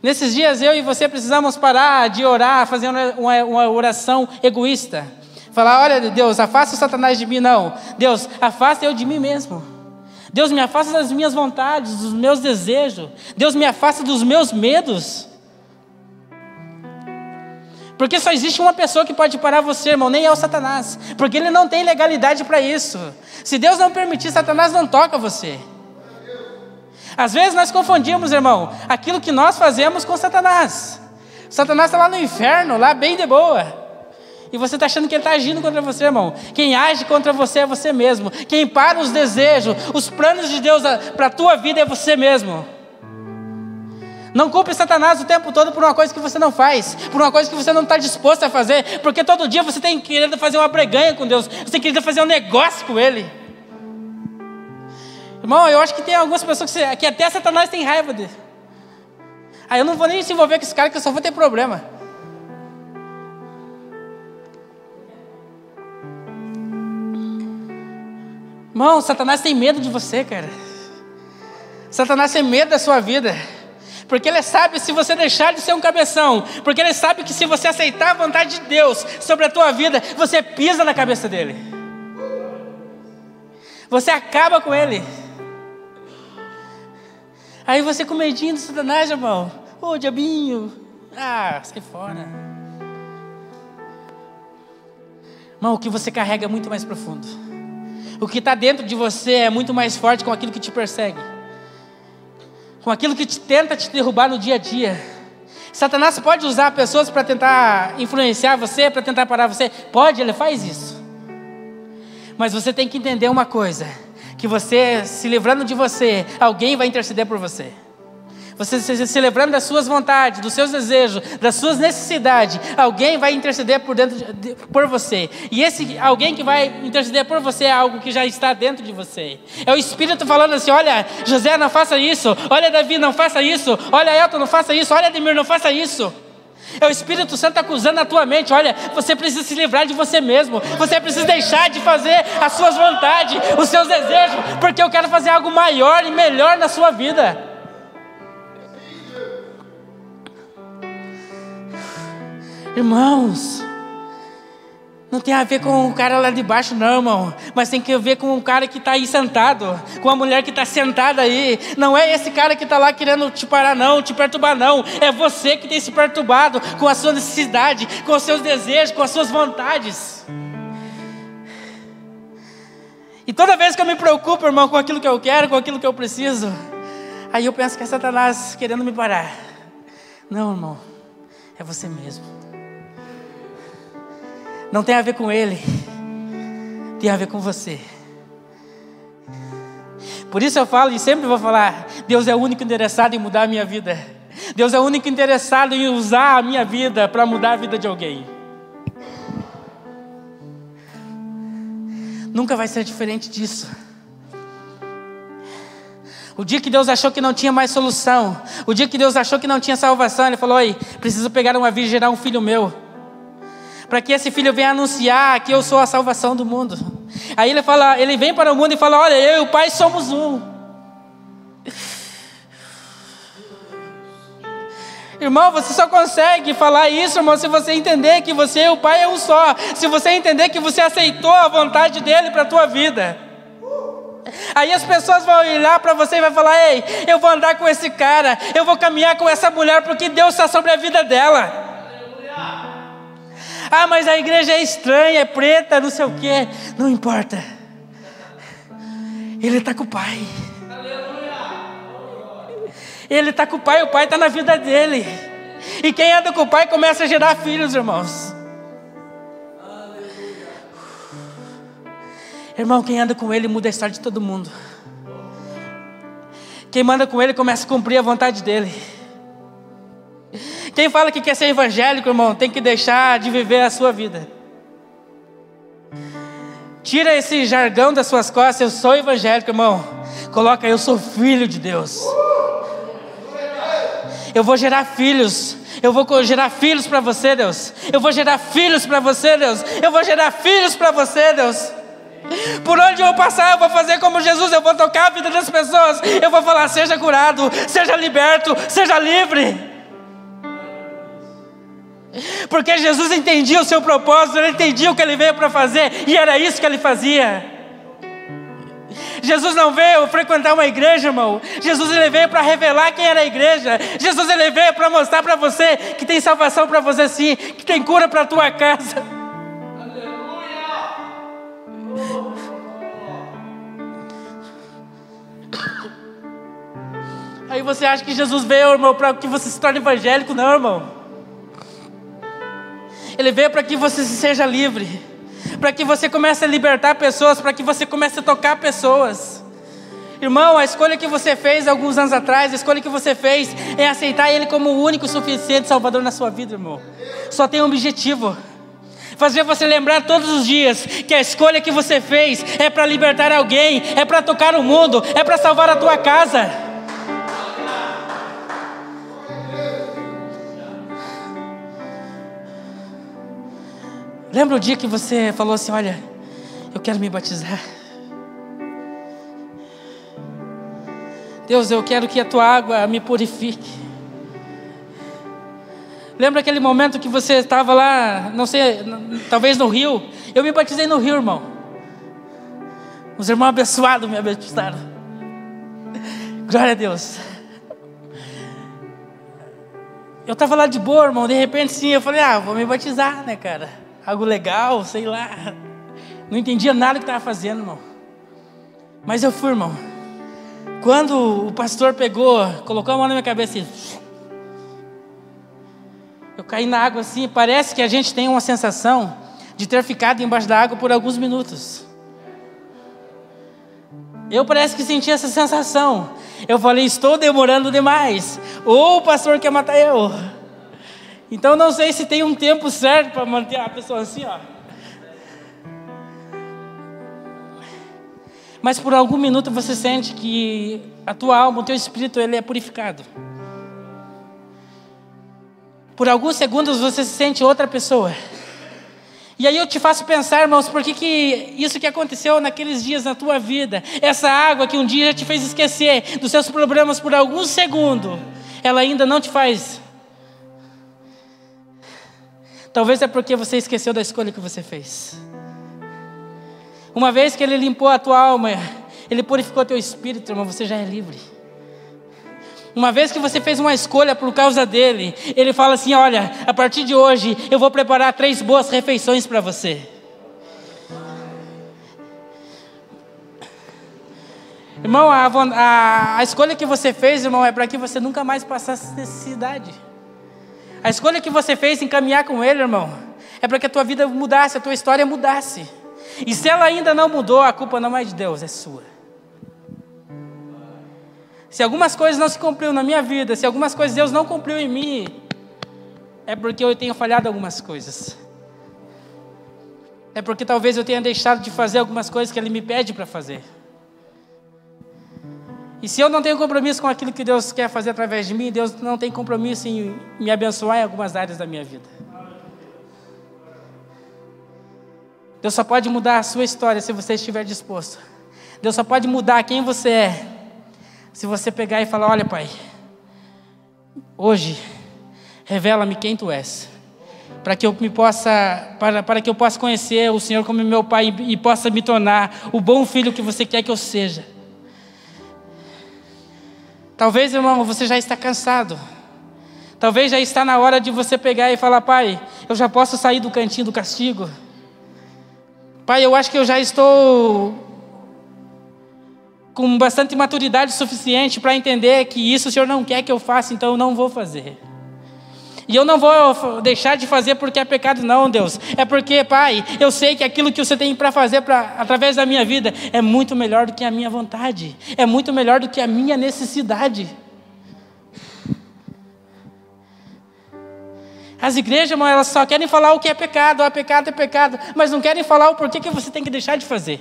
Nesses dias, eu e você precisamos parar de orar, fazer uma, uma oração egoísta. Falar: olha, Deus, afasta o Satanás de mim. Não. Deus, afasta eu de mim mesmo. Deus, me afasta das minhas vontades, dos meus desejos. Deus, me afasta dos meus medos. Porque só existe uma pessoa que pode parar você, irmão, nem é o Satanás. Porque ele não tem legalidade para isso. Se Deus não permitir, Satanás não toca você. Às vezes nós confundimos, irmão, aquilo que nós fazemos com Satanás. Satanás está lá no inferno, lá bem de boa. E você está achando que ele está agindo contra você, irmão. Quem age contra você é você mesmo. Quem para os desejos, os planos de Deus para a tua vida é você mesmo. Não culpe Satanás o tempo todo por uma coisa que você não faz, por uma coisa que você não está disposto a fazer, porque todo dia você tem querido fazer uma breganha com Deus, você tem querido fazer um negócio com Ele. Irmão, eu acho que tem algumas pessoas que, que até Satanás tem raiva dele. Aí eu não vou nem se envolver com esse cara que eu só vou ter problema. Irmão, Satanás tem medo de você, cara. Satanás tem medo da sua vida. Porque Ele sabe se você deixar de ser um cabeção. Porque Ele sabe que se você aceitar a vontade de Deus sobre a tua vida, você pisa na cabeça dele. Você acaba com Ele. Aí você com medinho do Satanás, irmão. Ô, oh, diabinho. Ah, sai fora. Irmão, o que você carrega é muito mais profundo. O que está dentro de você é muito mais forte com aquilo que te persegue com aquilo que te tenta te derrubar no dia a dia. Satanás pode usar pessoas para tentar influenciar você, para tentar parar você. Pode, ele faz isso. Mas você tem que entender uma coisa: que você, se livrando de você, alguém vai interceder por você. Você se, lembrando das suas vontades, dos seus desejos, das suas necessidades, alguém vai interceder por dentro de, de, por você. E esse alguém que vai interceder por você é algo que já está dentro de você. É o Espírito falando assim: olha, José, não faça isso. Olha, Davi, não faça isso. Olha, Elton, não faça isso. Olha, Ademir, não faça isso. É o Espírito Santo acusando a tua mente. Olha, você precisa se livrar de você mesmo. Você precisa deixar de fazer as suas vontades, os seus desejos, porque eu quero fazer algo maior e melhor na sua vida. Irmãos, não tem a ver com o cara lá de baixo, não, irmão. Mas tem que ver com o cara que está aí sentado, com a mulher que está sentada aí. Não é esse cara que está lá querendo te parar, não, te perturbar, não. É você que tem se perturbado com a sua necessidade, com os seus desejos, com as suas vontades. E toda vez que eu me preocupo, irmão, com aquilo que eu quero, com aquilo que eu preciso, aí eu penso que é Satanás querendo me parar. Não, irmão, é você mesmo. Não tem a ver com ele, tem a ver com você. Por isso eu falo e sempre vou falar: Deus é o único interessado em mudar a minha vida. Deus é o único interessado em usar a minha vida para mudar a vida de alguém. Nunca vai ser diferente disso. O dia que Deus achou que não tinha mais solução, o dia que Deus achou que não tinha salvação, Ele falou: Oi, preciso pegar uma virgem e gerar um filho meu para que esse filho venha anunciar que eu sou a salvação do mundo. Aí ele fala, ele vem para o mundo e fala: "Olha, eu e o Pai somos um". Irmão, você só consegue falar isso, irmão, se você entender que você e o Pai é um só. Se você entender que você aceitou a vontade dele para a tua vida. Aí as pessoas vão olhar para você e vai falar: Ei, eu vou andar com esse cara, eu vou caminhar com essa mulher, porque Deus está sobre a vida dela. Ah, mas a igreja é estranha, é preta, não sei o quê. Não importa. Ele está com o Pai. Ele está com o Pai, o Pai está na vida dele. E quem anda com o Pai começa a gerar filhos, irmãos. Irmão, quem anda com Ele muda a história de todo mundo. Quem manda com Ele começa a cumprir a vontade dele. Quem fala que quer ser evangélico, irmão, tem que deixar de viver a sua vida. Tira esse jargão das suas costas, eu sou evangélico, irmão. Coloca, eu sou filho de Deus. Eu vou gerar filhos. Eu vou gerar filhos para você, Deus. Eu vou gerar filhos para você, Deus. Eu vou gerar filhos para você, Deus. Por onde eu passar, eu vou fazer como Jesus, eu vou tocar a vida das pessoas. Eu vou falar: seja curado, seja liberto, seja livre. Porque Jesus entendia o seu propósito, ele entendia o que ele veio para fazer, e era isso que ele fazia. Jesus não veio frequentar uma igreja, irmão. Jesus ele veio para revelar quem era a igreja. Jesus ele veio para mostrar para você que tem salvação para você sim, que tem cura para a tua casa. Aí você acha que Jesus veio, irmão, para que você se torne evangélico? Não, irmão. Ele veio para que você seja livre, para que você comece a libertar pessoas, para que você comece a tocar pessoas. Irmão, a escolha que você fez alguns anos atrás, a escolha que você fez é aceitar Ele como o único e suficiente Salvador na sua vida, irmão. Só tem um objetivo: fazer você lembrar todos os dias que a escolha que você fez é para libertar alguém, é para tocar o mundo, é para salvar a tua casa. Lembra o dia que você falou assim: Olha, eu quero me batizar. Deus, eu quero que a tua água me purifique. Lembra aquele momento que você estava lá, não sei, talvez no rio? Eu me batizei no rio, irmão. Os irmãos abençoados me abençoaram. Glória a Deus. Eu estava lá de boa, irmão. De repente, sim, eu falei, ah, vou me batizar, né, cara? Algo legal, sei lá. Não entendia nada que estava fazendo, irmão. Mas eu fui, irmão. Quando o pastor pegou, colocou a mão na minha cabeça e eu caí na água assim, parece que a gente tem uma sensação de ter ficado embaixo da água por alguns minutos. Eu parece que senti essa sensação. Eu falei, estou demorando demais. Ou o pastor quer matar eu. Então não sei se tem um tempo certo para manter a pessoa assim, ó. Mas por algum minuto você sente que a tua alma, o teu espírito, ele é purificado. Por alguns segundos você se sente outra pessoa. E aí eu te faço pensar, irmãos, por que, que isso que aconteceu naqueles dias na tua vida, essa água que um dia te fez esquecer dos seus problemas por alguns segundos, ela ainda não te faz. Talvez é porque você esqueceu da escolha que você fez. Uma vez que Ele limpou a tua alma, Ele purificou teu espírito, irmão, você já é livre. Uma vez que você fez uma escolha por causa dele, ele fala assim: Olha, a partir de hoje eu vou preparar três boas refeições para você. Irmão, a, a, a, escolha que você fez, irmão, é para que você nunca mais passasse necessidade. A escolha que você fez em caminhar com Ele, irmão, é para que a tua vida mudasse, a tua história mudasse. E se ela ainda não mudou, a culpa não é de Deus, é sua. Se algumas coisas não se cumpriu na minha vida, se algumas coisas Deus não cumpriu em mim, é porque eu tenho falhado algumas coisas. É porque talvez eu tenha deixado de fazer algumas coisas que Ele me pede para fazer. E se eu não tenho compromisso com aquilo que Deus quer fazer através de mim, Deus não tem compromisso em me abençoar em algumas áreas da minha vida. Deus só pode mudar a sua história se você estiver disposto. Deus só pode mudar quem você é se você pegar e falar: Olha, Pai, hoje, revela-me quem tu és, para que eu me possa, para, para que eu possa conhecer o Senhor como meu Pai e, e possa me tornar o bom filho que você quer que eu seja. Talvez, irmão, você já está cansado. Talvez já está na hora de você pegar e falar: Pai, eu já posso sair do cantinho do castigo. Pai, eu acho que eu já estou com bastante maturidade suficiente para entender que isso o Senhor não quer que eu faça, então eu não vou fazer. E eu não vou deixar de fazer porque é pecado, não, Deus. É porque, Pai, eu sei que aquilo que você tem para fazer pra, através da minha vida é muito melhor do que a minha vontade, é muito melhor do que a minha necessidade. As igrejas, irmão, elas só querem falar o que é pecado, ah, pecado é pecado, mas não querem falar o porquê que você tem que deixar de fazer.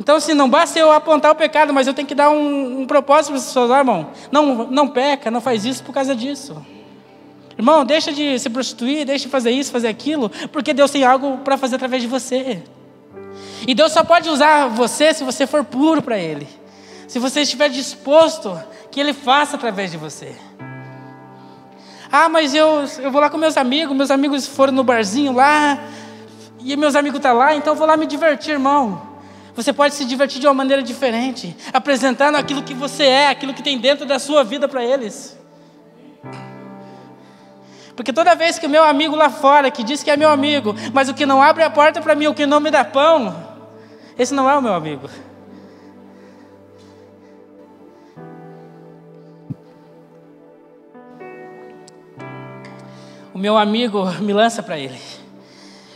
Então, assim, não basta eu apontar o pecado, mas eu tenho que dar um, um propósito para as pessoas, ah, irmão, não, não peca, não faz isso por causa disso. Irmão, deixa de se prostituir, deixa de fazer isso, fazer aquilo, porque Deus tem algo para fazer através de você. E Deus só pode usar você se você for puro para Ele. Se você estiver disposto que Ele faça através de você. Ah, mas eu, eu vou lá com meus amigos, meus amigos foram no barzinho lá, e meus amigos estão tá lá, então eu vou lá me divertir, irmão. Você pode se divertir de uma maneira diferente, apresentando aquilo que você é, aquilo que tem dentro da sua vida para eles. Porque toda vez que o meu amigo lá fora, que diz que é meu amigo, mas o que não abre a porta para mim, o que não me dá pão, esse não é o meu amigo. O meu amigo me lança para ele.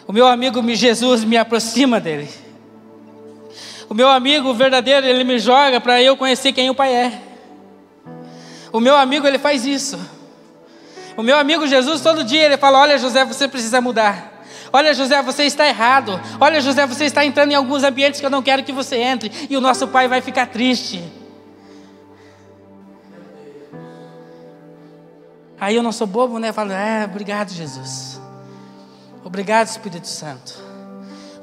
O meu amigo Jesus me aproxima dele. O meu amigo verdadeiro, ele me joga para eu conhecer quem o Pai é. O meu amigo, ele faz isso. O meu amigo Jesus, todo dia, ele fala: Olha, José, você precisa mudar. Olha, José, você está errado. Olha, José, você está entrando em alguns ambientes que eu não quero que você entre. E o nosso pai vai ficar triste. Aí eu não sou bobo, né? Eu falo: É, obrigado, Jesus. Obrigado, Espírito Santo.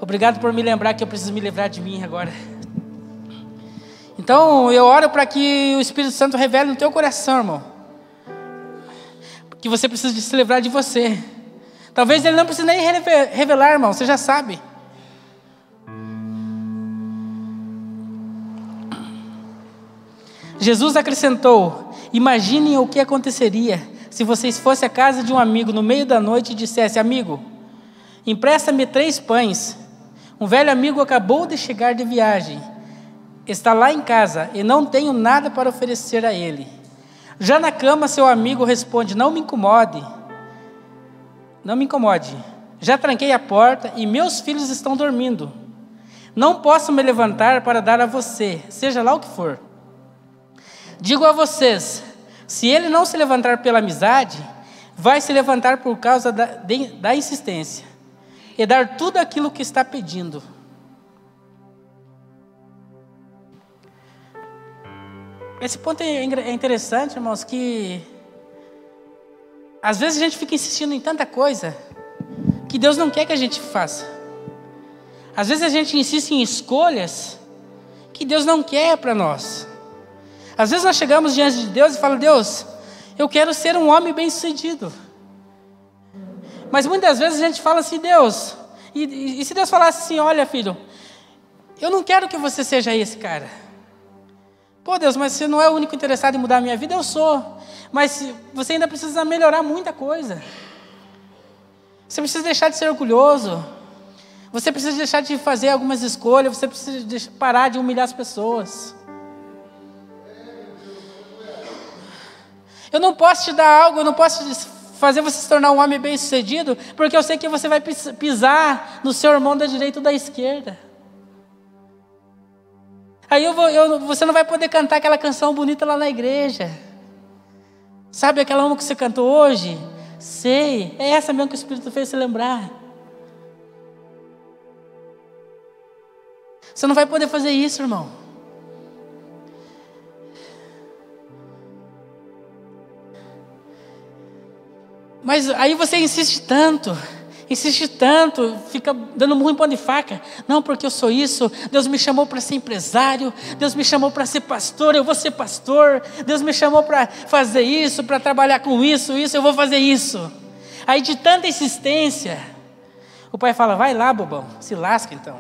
Obrigado por me lembrar que eu preciso me livrar de mim agora. Então, eu oro para que o Espírito Santo revele no teu coração, irmão. que você precisa de se livrar de você. Talvez ele não precise nem revelar, irmão, você já sabe. Jesus acrescentou: Imaginem o que aconteceria se vocês fossem à casa de um amigo no meio da noite e dissesse: Amigo, empresta-me três pães. Um velho amigo acabou de chegar de viagem, está lá em casa e não tenho nada para oferecer a ele. Já na cama, seu amigo responde: Não me incomode, não me incomode. Já tranquei a porta e meus filhos estão dormindo. Não posso me levantar para dar a você, seja lá o que for. Digo a vocês: se ele não se levantar pela amizade, vai se levantar por causa da, de, da insistência e dar tudo aquilo que está pedindo. Esse ponto é, é interessante, irmãos, que às vezes a gente fica insistindo em tanta coisa que Deus não quer que a gente faça. Às vezes a gente insiste em escolhas que Deus não quer para nós. Às vezes nós chegamos diante de Deus e falamos: Deus, eu quero ser um homem bem-sucedido. Mas muitas vezes a gente fala assim: Deus, e, e, e se Deus falasse assim: Olha, filho, eu não quero que você seja esse cara. Pô, Deus, mas você não é o único interessado em mudar a minha vida? Eu sou. Mas você ainda precisa melhorar muita coisa. Você precisa deixar de ser orgulhoso. Você precisa deixar de fazer algumas escolhas. Você precisa parar de humilhar as pessoas. Eu não posso te dar algo, eu não posso fazer você se tornar um homem bem-sucedido, porque eu sei que você vai pisar no seu irmão da direita ou da esquerda. Aí eu vou, eu, você não vai poder cantar aquela canção bonita lá na igreja. Sabe aquela uma que você cantou hoje? Sei, é essa mesmo que o Espírito fez se lembrar. Você não vai poder fazer isso, irmão. Mas aí você insiste tanto, insiste tanto, fica dando murro em pão de faca. Não, porque eu sou isso. Deus me chamou para ser empresário. Deus me chamou para ser pastor. Eu vou ser pastor. Deus me chamou para fazer isso, para trabalhar com isso, isso. Eu vou fazer isso. Aí de tanta insistência, o pai fala: Vai lá, bobão, se lasca então.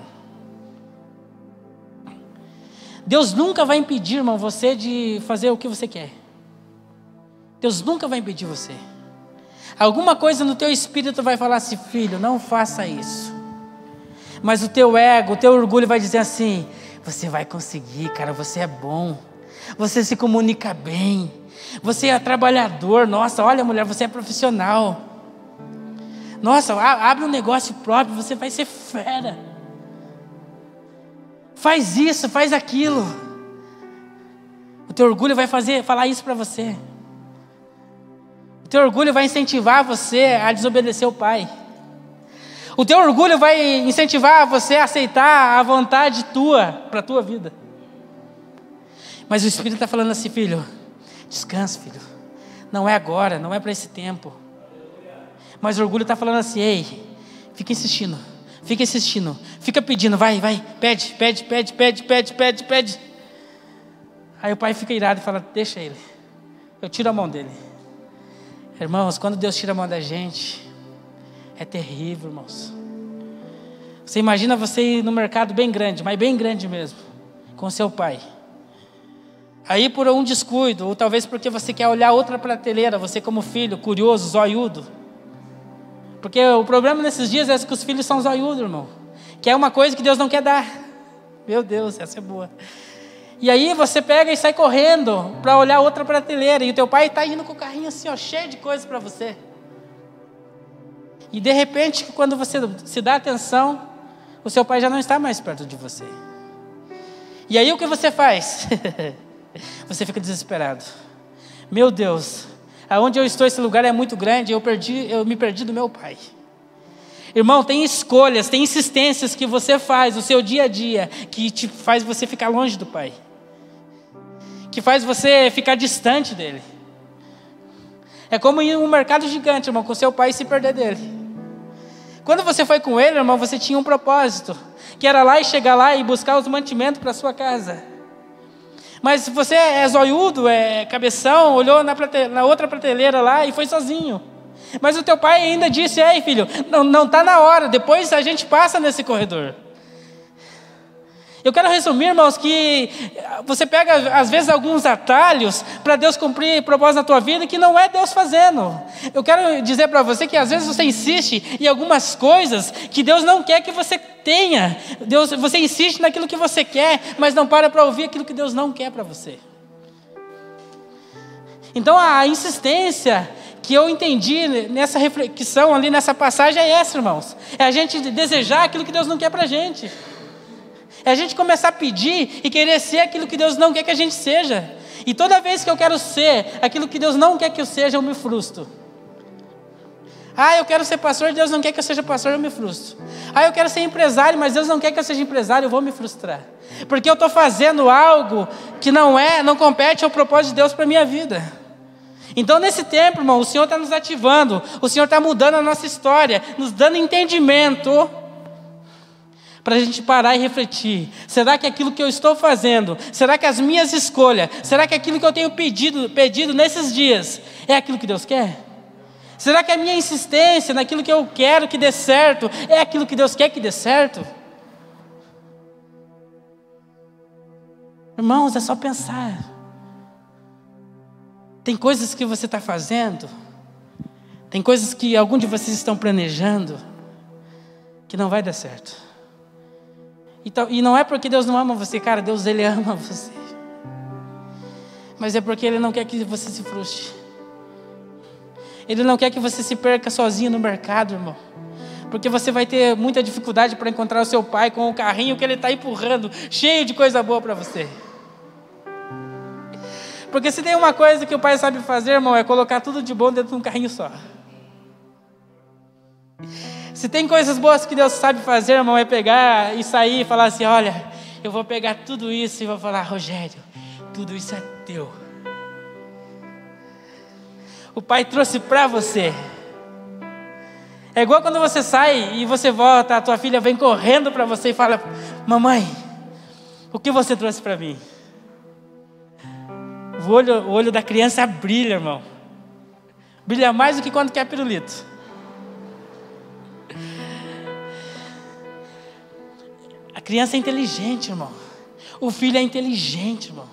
Deus nunca vai impedir, irmão, você de fazer o que você quer. Deus nunca vai impedir você. Alguma coisa no teu espírito vai falar assim, filho, não faça isso. Mas o teu ego, o teu orgulho vai dizer assim: você vai conseguir, cara, você é bom. Você se comunica bem. Você é trabalhador. Nossa, olha, mulher, você é profissional. Nossa, abre um negócio próprio, você vai ser fera. Faz isso, faz aquilo. O teu orgulho vai fazer, falar isso para você. Teu orgulho vai incentivar você a desobedecer o pai. O teu orgulho vai incentivar você a aceitar a vontade tua para a tua vida. Mas o Espírito está falando assim, filho, descansa, filho. Não é agora, não é para esse tempo. Mas o orgulho está falando assim, ei, fica insistindo, fica insistindo, fica pedindo, vai, vai, pede, pede, pede, pede, pede, pede, pede. Aí o pai fica irado e fala, deixa ele. Eu tiro a mão dele. Irmãos, quando Deus tira a mão da gente, é terrível, irmãos. Você imagina você ir no mercado bem grande, mas bem grande mesmo, com seu pai. Aí por um descuido, ou talvez porque você quer olhar outra prateleira, você como filho, curioso, zoiudo. Porque o problema nesses dias é que os filhos são zoiudos, irmão. Que é uma coisa que Deus não quer dar. Meu Deus, essa é boa. E aí você pega e sai correndo para olhar outra prateleira. E o teu pai está indo com o carrinho assim, ó, cheio de coisas para você. E de repente, quando você se dá atenção, o seu pai já não está mais perto de você. E aí o que você faz? *laughs* você fica desesperado. Meu Deus, aonde eu estou, esse lugar é muito grande, eu perdi, eu me perdi do meu pai. Irmão, tem escolhas, tem insistências que você faz no seu dia a dia que te faz você ficar longe do pai que faz você ficar distante dele. É como ir em um mercado gigante, irmão, com seu pai e se perder dele. Quando você foi com ele, irmão, você tinha um propósito, que era lá e chegar lá e buscar os mantimentos para sua casa. Mas você é zoiudo, é cabeção, olhou na, na outra prateleira lá e foi sozinho. Mas o teu pai ainda disse: Ei, filho, não está na hora, depois a gente passa nesse corredor. Eu quero resumir, irmãos, que você pega às vezes alguns atalhos para Deus cumprir propósito na tua vida que não é Deus fazendo. Eu quero dizer para você que às vezes você insiste em algumas coisas que Deus não quer que você tenha. Deus, você insiste naquilo que você quer, mas não para para ouvir aquilo que Deus não quer para você. Então a insistência que eu entendi nessa reflexão ali nessa passagem é essa, irmãos. É a gente desejar aquilo que Deus não quer para a gente. É a gente começar a pedir e querer ser aquilo que Deus não quer que a gente seja. E toda vez que eu quero ser aquilo que Deus não quer que eu seja, eu me frustro. Ah, eu quero ser pastor, Deus não quer que eu seja pastor, eu me frustro. Ah, eu quero ser empresário, mas Deus não quer que eu seja empresário, eu vou me frustrar. Porque eu estou fazendo algo que não é, não compete ao propósito de Deus para a minha vida. Então, nesse tempo, irmão, o Senhor está nos ativando, o Senhor está mudando a nossa história, nos dando entendimento para a gente parar e refletir: será que aquilo que eu estou fazendo, será que as minhas escolhas, será que aquilo que eu tenho pedido, pedido nesses dias é aquilo que Deus quer? Será que a minha insistência naquilo que eu quero que dê certo é aquilo que Deus quer que dê certo? Irmãos, é só pensar. Tem coisas que você está fazendo, tem coisas que algum de vocês estão planejando, que não vai dar certo. Então, e não é porque Deus não ama você, cara, Deus ele ama você. Mas é porque Ele não quer que você se frustre. Ele não quer que você se perca sozinho no mercado, irmão. Porque você vai ter muita dificuldade para encontrar o seu pai com o carrinho que ele está empurrando, cheio de coisa boa para você. Porque se tem uma coisa que o pai sabe fazer, irmão, é colocar tudo de bom dentro de um carrinho só. Se tem coisas boas que Deus sabe fazer, irmão, é pegar e sair e falar assim: olha, eu vou pegar tudo isso e vou falar, Rogério, tudo isso é teu. O Pai trouxe para você. É igual quando você sai e você volta, a tua filha vem correndo para você e fala: Mamãe, o que você trouxe para mim? O olho, o olho da criança brilha, irmão. Brilha mais do que quando quer pirulito. A criança é inteligente, irmão. O filho é inteligente, irmão.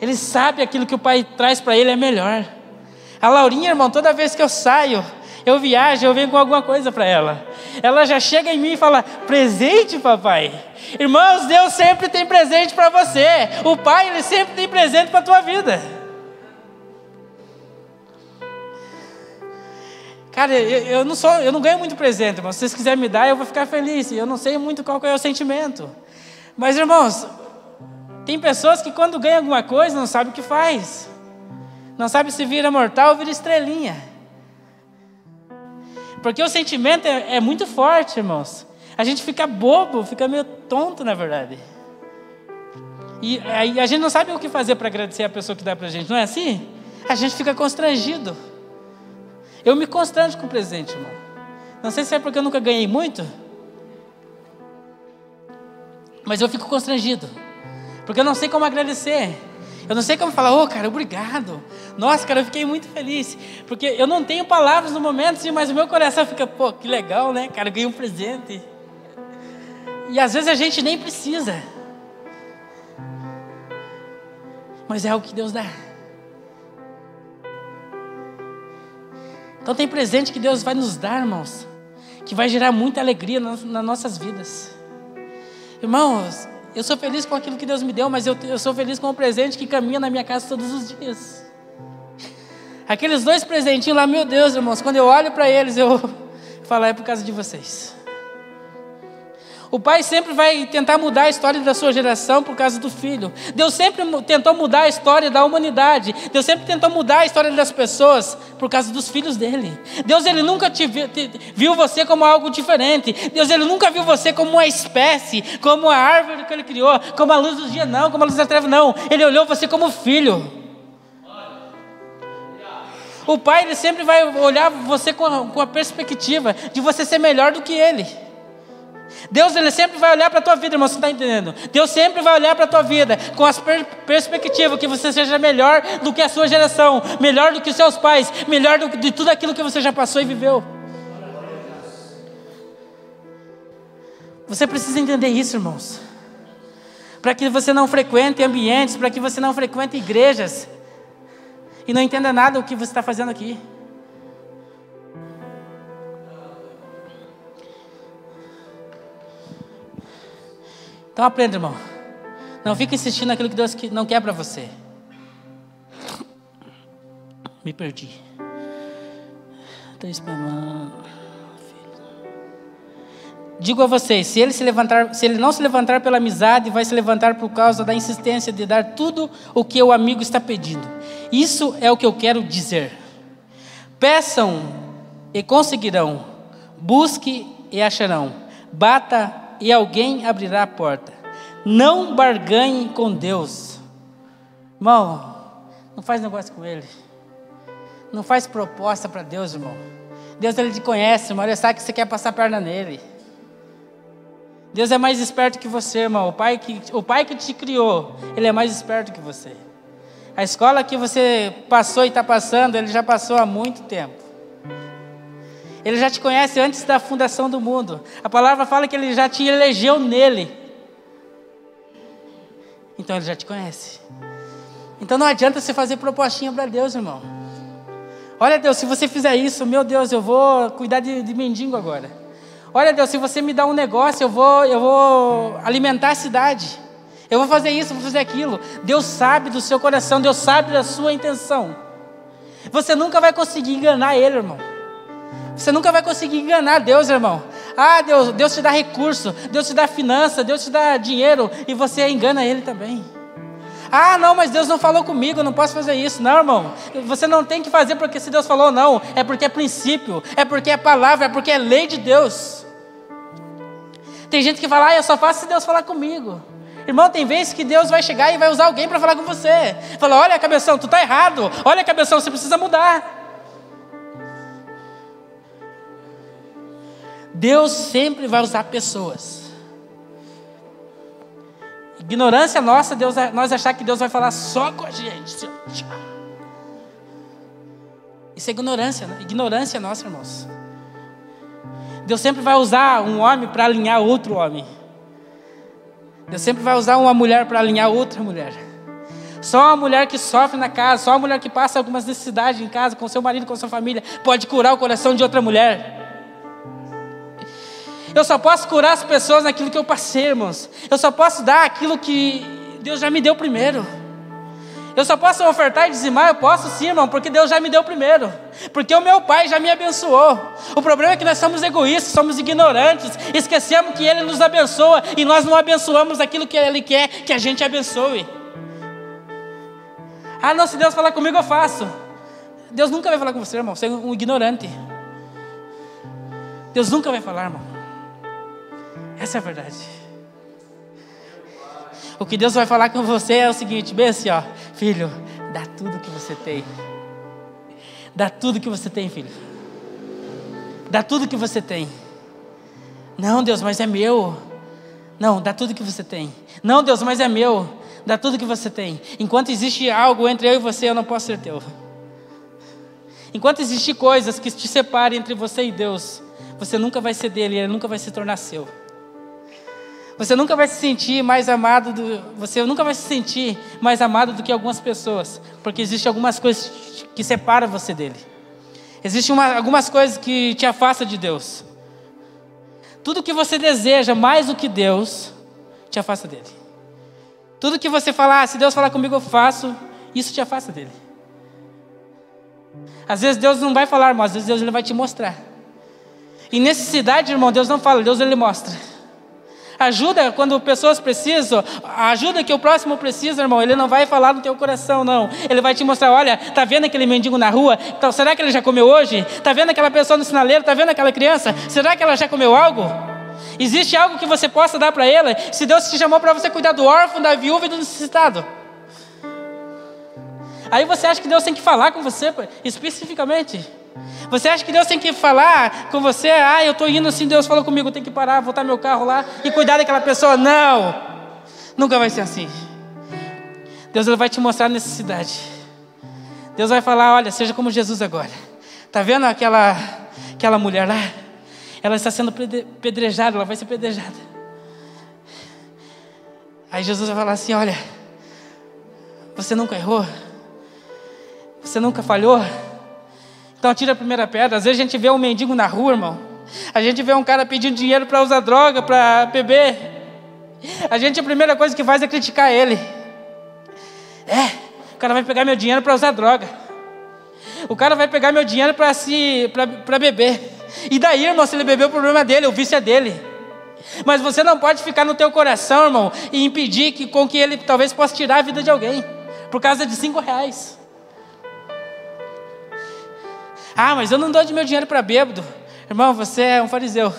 Ele sabe aquilo que o pai traz para ele é melhor. A Laurinha, irmão, toda vez que eu saio, eu viajo, eu venho com alguma coisa para ela. Ela já chega em mim e fala: presente, papai. Irmãos, Deus sempre tem presente para você. O pai, ele sempre tem presente para a tua vida. Cara, eu, eu, não sou, eu não ganho muito presente, mas se vocês quiserem me dar, eu vou ficar feliz. Eu não sei muito qual é o sentimento. Mas, irmãos, tem pessoas que quando ganham alguma coisa não sabem o que faz. Não sabe se vira mortal ou vira estrelinha. Porque o sentimento é, é muito forte, irmãos. A gente fica bobo, fica meio tonto, na verdade. E aí a gente não sabe o que fazer para agradecer a pessoa que dá para a gente, não é assim? A gente fica constrangido. Eu me constranjo com o presente, irmão. Não sei se é porque eu nunca ganhei muito, mas eu fico constrangido, porque eu não sei como agradecer. Eu não sei como falar, ô oh, cara, obrigado. Nossa, cara, eu fiquei muito feliz. Porque eu não tenho palavras no momento, mas o meu coração fica, pô, que legal, né? Cara, eu ganhei um presente. E às vezes a gente nem precisa. Mas é o que Deus dá. Então tem presente que Deus vai nos dar, irmãos, que vai gerar muita alegria nas, nas nossas vidas. Irmãos, eu sou feliz com aquilo que Deus me deu, mas eu, eu sou feliz com o presente que caminha na minha casa todos os dias. Aqueles dois presentinhos lá, meu Deus, irmãos, quando eu olho para eles, eu *laughs* falo, é por causa de vocês. O pai sempre vai tentar mudar a história da sua geração por causa do filho. Deus sempre tentou mudar a história da humanidade. Deus sempre tentou mudar a história das pessoas por causa dos filhos dele. Deus ele nunca te viu, te, viu você como algo diferente. Deus ele nunca viu você como uma espécie, como a árvore que ele criou, como a luz do dia não, como a luz da treva não. Ele olhou você como filho. O pai ele sempre vai olhar você com a, com a perspectiva de você ser melhor do que ele. Deus ele sempre vai olhar para a tua vida, irmão, você está entendendo? Deus sempre vai olhar para a tua vida com as per perspectivas que você seja melhor do que a sua geração, melhor do que os seus pais, melhor do que de tudo aquilo que você já passou e viveu. Você precisa entender isso, irmãos. Para que você não frequente ambientes, para que você não frequente igrejas e não entenda nada do que você está fazendo aqui. Então aprenda, irmão. Não fique insistindo naquilo que Deus não quer para você. Me perdi. Estou esperando. Digo a vocês, se ele se levantar, se ele não se levantar pela amizade, vai se levantar por causa da insistência de dar tudo o que o amigo está pedindo. Isso é o que eu quero dizer. Peçam e conseguirão. Busque e acharão. Bata e alguém abrirá a porta. Não barganhe com Deus. Irmão, não faz negócio com Ele. Não faz proposta para Deus, irmão. Deus ele te conhece, irmão. Ele sabe que você quer passar a perna nele. Deus é mais esperto que você, irmão. O pai que, o pai que te criou, ele é mais esperto que você. A escola que você passou e está passando, ele já passou há muito tempo. Ele já te conhece antes da fundação do mundo. A palavra fala que ele já te elegeu nele. Então ele já te conhece. Então não adianta você fazer propostinha para Deus, irmão. Olha, Deus, se você fizer isso, meu Deus, eu vou cuidar de, de mendigo agora. Olha, Deus, se você me dá um negócio, eu vou, eu vou alimentar a cidade. Eu vou fazer isso, vou fazer aquilo. Deus sabe do seu coração, Deus sabe da sua intenção. Você nunca vai conseguir enganar Ele, irmão. Você nunca vai conseguir enganar Deus, irmão. Ah, Deus, Deus te dá recurso, Deus te dá finança, Deus te dá dinheiro e você engana Ele também. Ah, não, mas Deus não falou comigo, não posso fazer isso. Não, irmão. Você não tem que fazer porque se Deus falou, não. É porque é princípio, é porque é palavra, é porque é lei de Deus. Tem gente que fala, ah, eu só faço se Deus falar comigo. Irmão, tem vezes que Deus vai chegar e vai usar alguém para falar com você. Fala, olha, cabeção, tu está errado. Olha, cabeção, você precisa mudar. Deus sempre vai usar pessoas. Ignorância nossa, Deus, nós achar que Deus vai falar só com a gente. Isso é ignorância, né? ignorância nossa, irmãos. Deus sempre vai usar um homem para alinhar outro homem. Deus sempre vai usar uma mulher para alinhar outra mulher. Só uma mulher que sofre na casa, só uma mulher que passa algumas necessidades em casa, com seu marido, com sua família, pode curar o coração de outra mulher. Eu só posso curar as pessoas naquilo que eu passei, irmãos. Eu só posso dar aquilo que Deus já me deu primeiro. Eu só posso ofertar e dizimar, eu posso sim, irmão, porque Deus já me deu primeiro. Porque o meu Pai já me abençoou. O problema é que nós somos egoístas, somos ignorantes, esquecemos que Ele nos abençoa e nós não abençoamos aquilo que Ele quer que a gente abençoe. Ah, não, se Deus falar comigo, eu faço. Deus nunca vai falar com você, irmão, você é um ignorante. Deus nunca vai falar, irmão. Essa é a verdade. O que Deus vai falar com você é o seguinte: bem assim, ó, filho, dá tudo que você tem. Dá tudo que você tem, filho. Dá tudo que você tem. Não, Deus, mas é meu. Não, dá tudo que você tem. Não, Deus, mas é meu. Dá tudo que você tem. Enquanto existe algo entre eu e você, eu não posso ser teu. Enquanto existir coisas que te separem entre você e Deus, você nunca vai ser dele, ele nunca vai se tornar seu. Você nunca vai se sentir mais amado do, você nunca vai se sentir mais amado do que algumas pessoas, porque existem algumas coisas que separam você dele. Existem uma, algumas coisas que te afastam de Deus. Tudo que você deseja mais do que Deus te afasta dele. Tudo que você falar, ah, se Deus falar comigo eu faço, isso te afasta dele. Às vezes Deus não vai falar, mas às vezes Deus ele vai te mostrar. E necessidade, irmão, Deus não fala, Deus ele mostra. Ajuda quando pessoas precisam, ajuda que o próximo precisa, irmão. Ele não vai falar no teu coração, não. Ele vai te mostrar: olha, tá vendo aquele mendigo na rua? Então, será que ele já comeu hoje? Tá vendo aquela pessoa no sinaleiro? Tá vendo aquela criança? Será que ela já comeu algo? Existe algo que você possa dar para ela? Se Deus te chamou para você cuidar do órfão, da viúva e do necessitado. Aí você acha que Deus tem que falar com você especificamente? Você acha que Deus tem que falar com você? Ah, eu estou indo assim, Deus falou comigo, tem que parar, voltar meu carro lá e cuidar daquela pessoa. Não! Nunca vai ser assim. Deus vai te mostrar a necessidade. Deus vai falar: olha, seja como Jesus agora. Está vendo aquela, aquela mulher lá? Ela está sendo pedrejada, ela vai ser pedrejada. Aí Jesus vai falar assim: olha, você nunca errou? Você nunca falhou? Então atira a primeira pedra. Às vezes a gente vê um mendigo na rua, irmão. A gente vê um cara pedindo dinheiro para usar droga, para beber. A gente a primeira coisa que faz é criticar ele. É, o cara vai pegar meu dinheiro para usar droga. O cara vai pegar meu dinheiro para se para beber. E daí, irmão, se ele beber o problema dele, o vício é dele. Mas você não pode ficar no teu coração, irmão, e impedir que com que ele talvez possa tirar a vida de alguém por causa de cinco reais. Ah, mas eu não dou de meu dinheiro para bêbado. Irmão, você é um fariseu.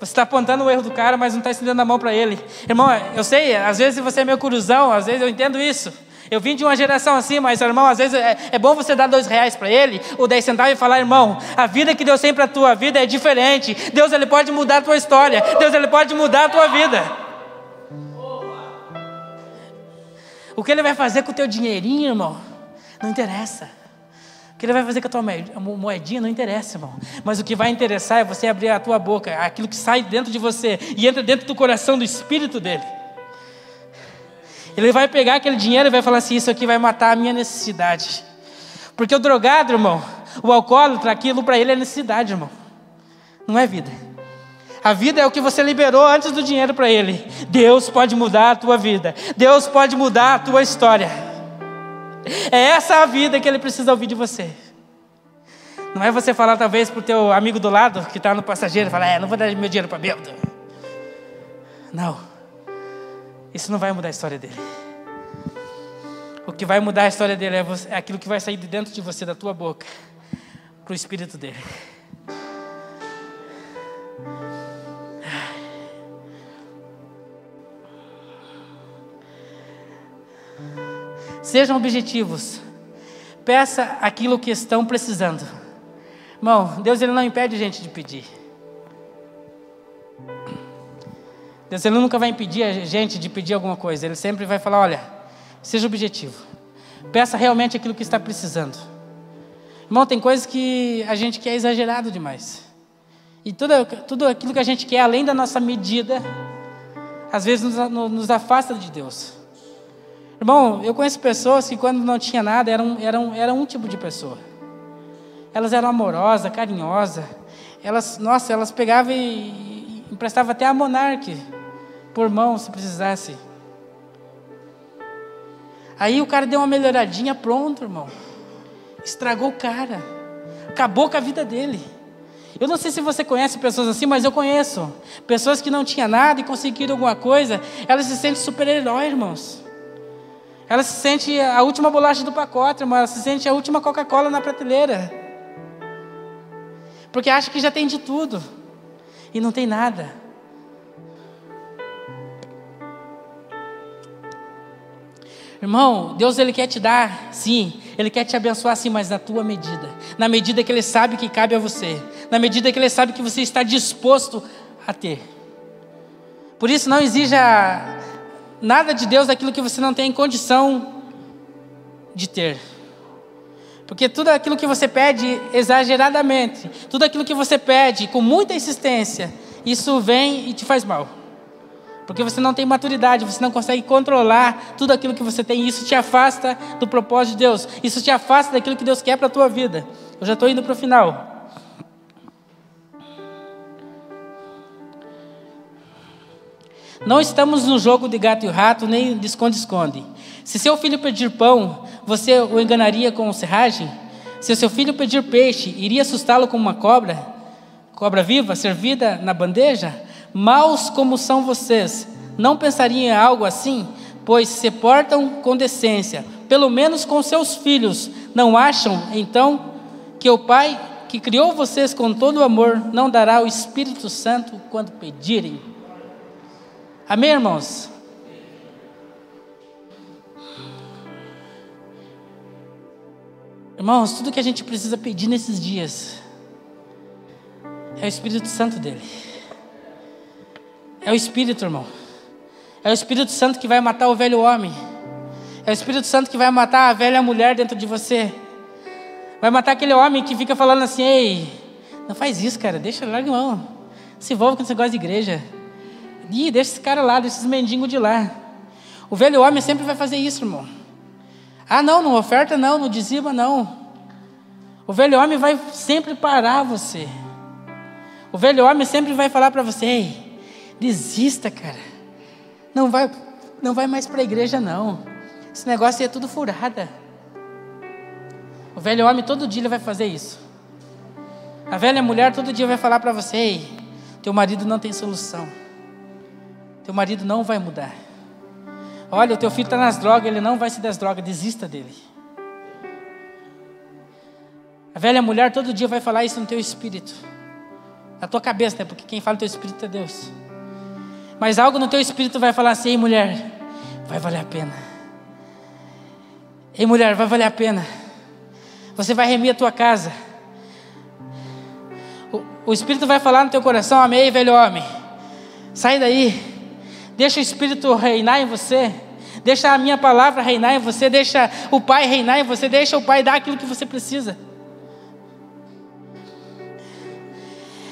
Você está apontando o erro do cara, mas não está estendendo a mão para ele. Irmão, eu sei, às vezes você é meio curuzão, às vezes eu entendo isso. Eu vim de uma geração assim, mas irmão, às vezes é, é bom você dar dois reais para ele, ou dez centavos e falar, irmão, a vida que Deus tem para a tua vida é diferente. Deus ele pode mudar a tua história. Deus ele pode mudar a tua vida. O que ele vai fazer com o teu dinheirinho, irmão, não interessa. Que ele vai fazer com a tua moedinha não interessa, irmão. Mas o que vai interessar é você abrir a tua boca, aquilo que sai dentro de você e entra dentro do coração, do espírito dele. Ele vai pegar aquele dinheiro e vai falar assim: Isso aqui vai matar a minha necessidade. Porque o drogado, irmão, o alcoólatra, aquilo para ele é necessidade, irmão. Não é vida. A vida é o que você liberou antes do dinheiro para ele. Deus pode mudar a tua vida. Deus pode mudar a tua história. É essa a vida que ele precisa ouvir de você. Não é você falar talvez para o teu amigo do lado que está no passageiro, falar, é, não vou dar meu dinheiro para bêbado. Não. Isso não vai mudar a história dele. O que vai mudar a história dele é, você, é aquilo que vai sair de dentro de você, da tua boca, para o espírito dele. Sejam objetivos. Peça aquilo que estão precisando. Irmão, Deus ele não impede a gente de pedir. Deus ele nunca vai impedir a gente de pedir alguma coisa. Ele sempre vai falar: olha, seja objetivo. Peça realmente aquilo que está precisando. Irmão, tem coisas que a gente quer exagerado demais. E tudo, tudo aquilo que a gente quer além da nossa medida, às vezes nos, nos afasta de Deus. Irmão, eu conheço pessoas que quando não tinha nada eram, eram, eram um tipo de pessoa. Elas eram amorosas, carinhosas. Elas, nossa, elas pegavam e, e emprestavam até a monarque por mão se precisasse. Aí o cara deu uma melhoradinha, pronto, irmão. Estragou o cara. Acabou com a vida dele. Eu não sei se você conhece pessoas assim, mas eu conheço. Pessoas que não tinham nada e conseguiram alguma coisa, elas se sentem super-herói, irmãos. Ela se sente a última bolacha do pacote, irmão. Ela se sente a última Coca-Cola na prateleira. Porque acha que já tem de tudo. E não tem nada. Irmão, Deus ele quer te dar, sim, ele quer te abençoar sim, mas na tua medida. Na medida que ele sabe que cabe a você. Na medida que ele sabe que você está disposto a ter. Por isso não exija nada de Deus daquilo que você não tem condição de ter. Porque tudo aquilo que você pede exageradamente, tudo aquilo que você pede com muita insistência, isso vem e te faz mal. Porque você não tem maturidade, você não consegue controlar tudo aquilo que você tem, isso te afasta do propósito de Deus, isso te afasta daquilo que Deus quer para a tua vida. Eu já estou indo para o final. Não estamos no jogo de gato e rato, nem de esconde-esconde. Se seu filho pedir pão, você o enganaria com serragem? Se seu filho pedir peixe, iria assustá-lo com uma cobra? Cobra viva, servida na bandeja? Maus como são vocês, não pensariam em algo assim? Pois se portam com decência, pelo menos com seus filhos. Não acham, então, que o Pai que criou vocês com todo o amor não dará o Espírito Santo quando pedirem? Amém, irmãos? Irmãos, tudo que a gente precisa pedir nesses dias é o Espírito Santo dele. É o Espírito, irmão. É o Espírito Santo que vai matar o velho homem. É o Espírito Santo que vai matar a velha mulher dentro de você. Vai matar aquele homem que fica falando assim: ei, não faz isso, cara, deixa, larga mão. Se envolve com esse negócio de igreja. Ih, deixa esse cara lá, deixa esses mendigos de lá. O velho homem sempre vai fazer isso, irmão. Ah, não, não oferta não, não dizima não. O velho homem vai sempre parar você. O velho homem sempre vai falar para você: Ei, desista, cara. Não vai, não vai mais para a igreja não. Esse negócio aí é tudo furada. O velho homem todo dia ele vai fazer isso. A velha mulher todo dia vai falar para você: Ei, teu marido não tem solução. Teu marido não vai mudar. Olha, o teu filho está nas drogas, ele não vai se das drogas, desista dele. A velha mulher todo dia vai falar isso no teu espírito. Na tua cabeça, né? Porque quem fala no teu espírito é Deus. Mas algo no teu espírito vai falar assim: Ei, mulher, vai valer a pena. Ei, mulher, vai valer a pena. Você vai remir a tua casa. O, o Espírito vai falar no teu coração: Amei, velho homem. Sai daí. Deixa o Espírito reinar em você. Deixa a minha palavra reinar em você. Deixa o Pai reinar em você. Deixa o Pai dar aquilo que você precisa.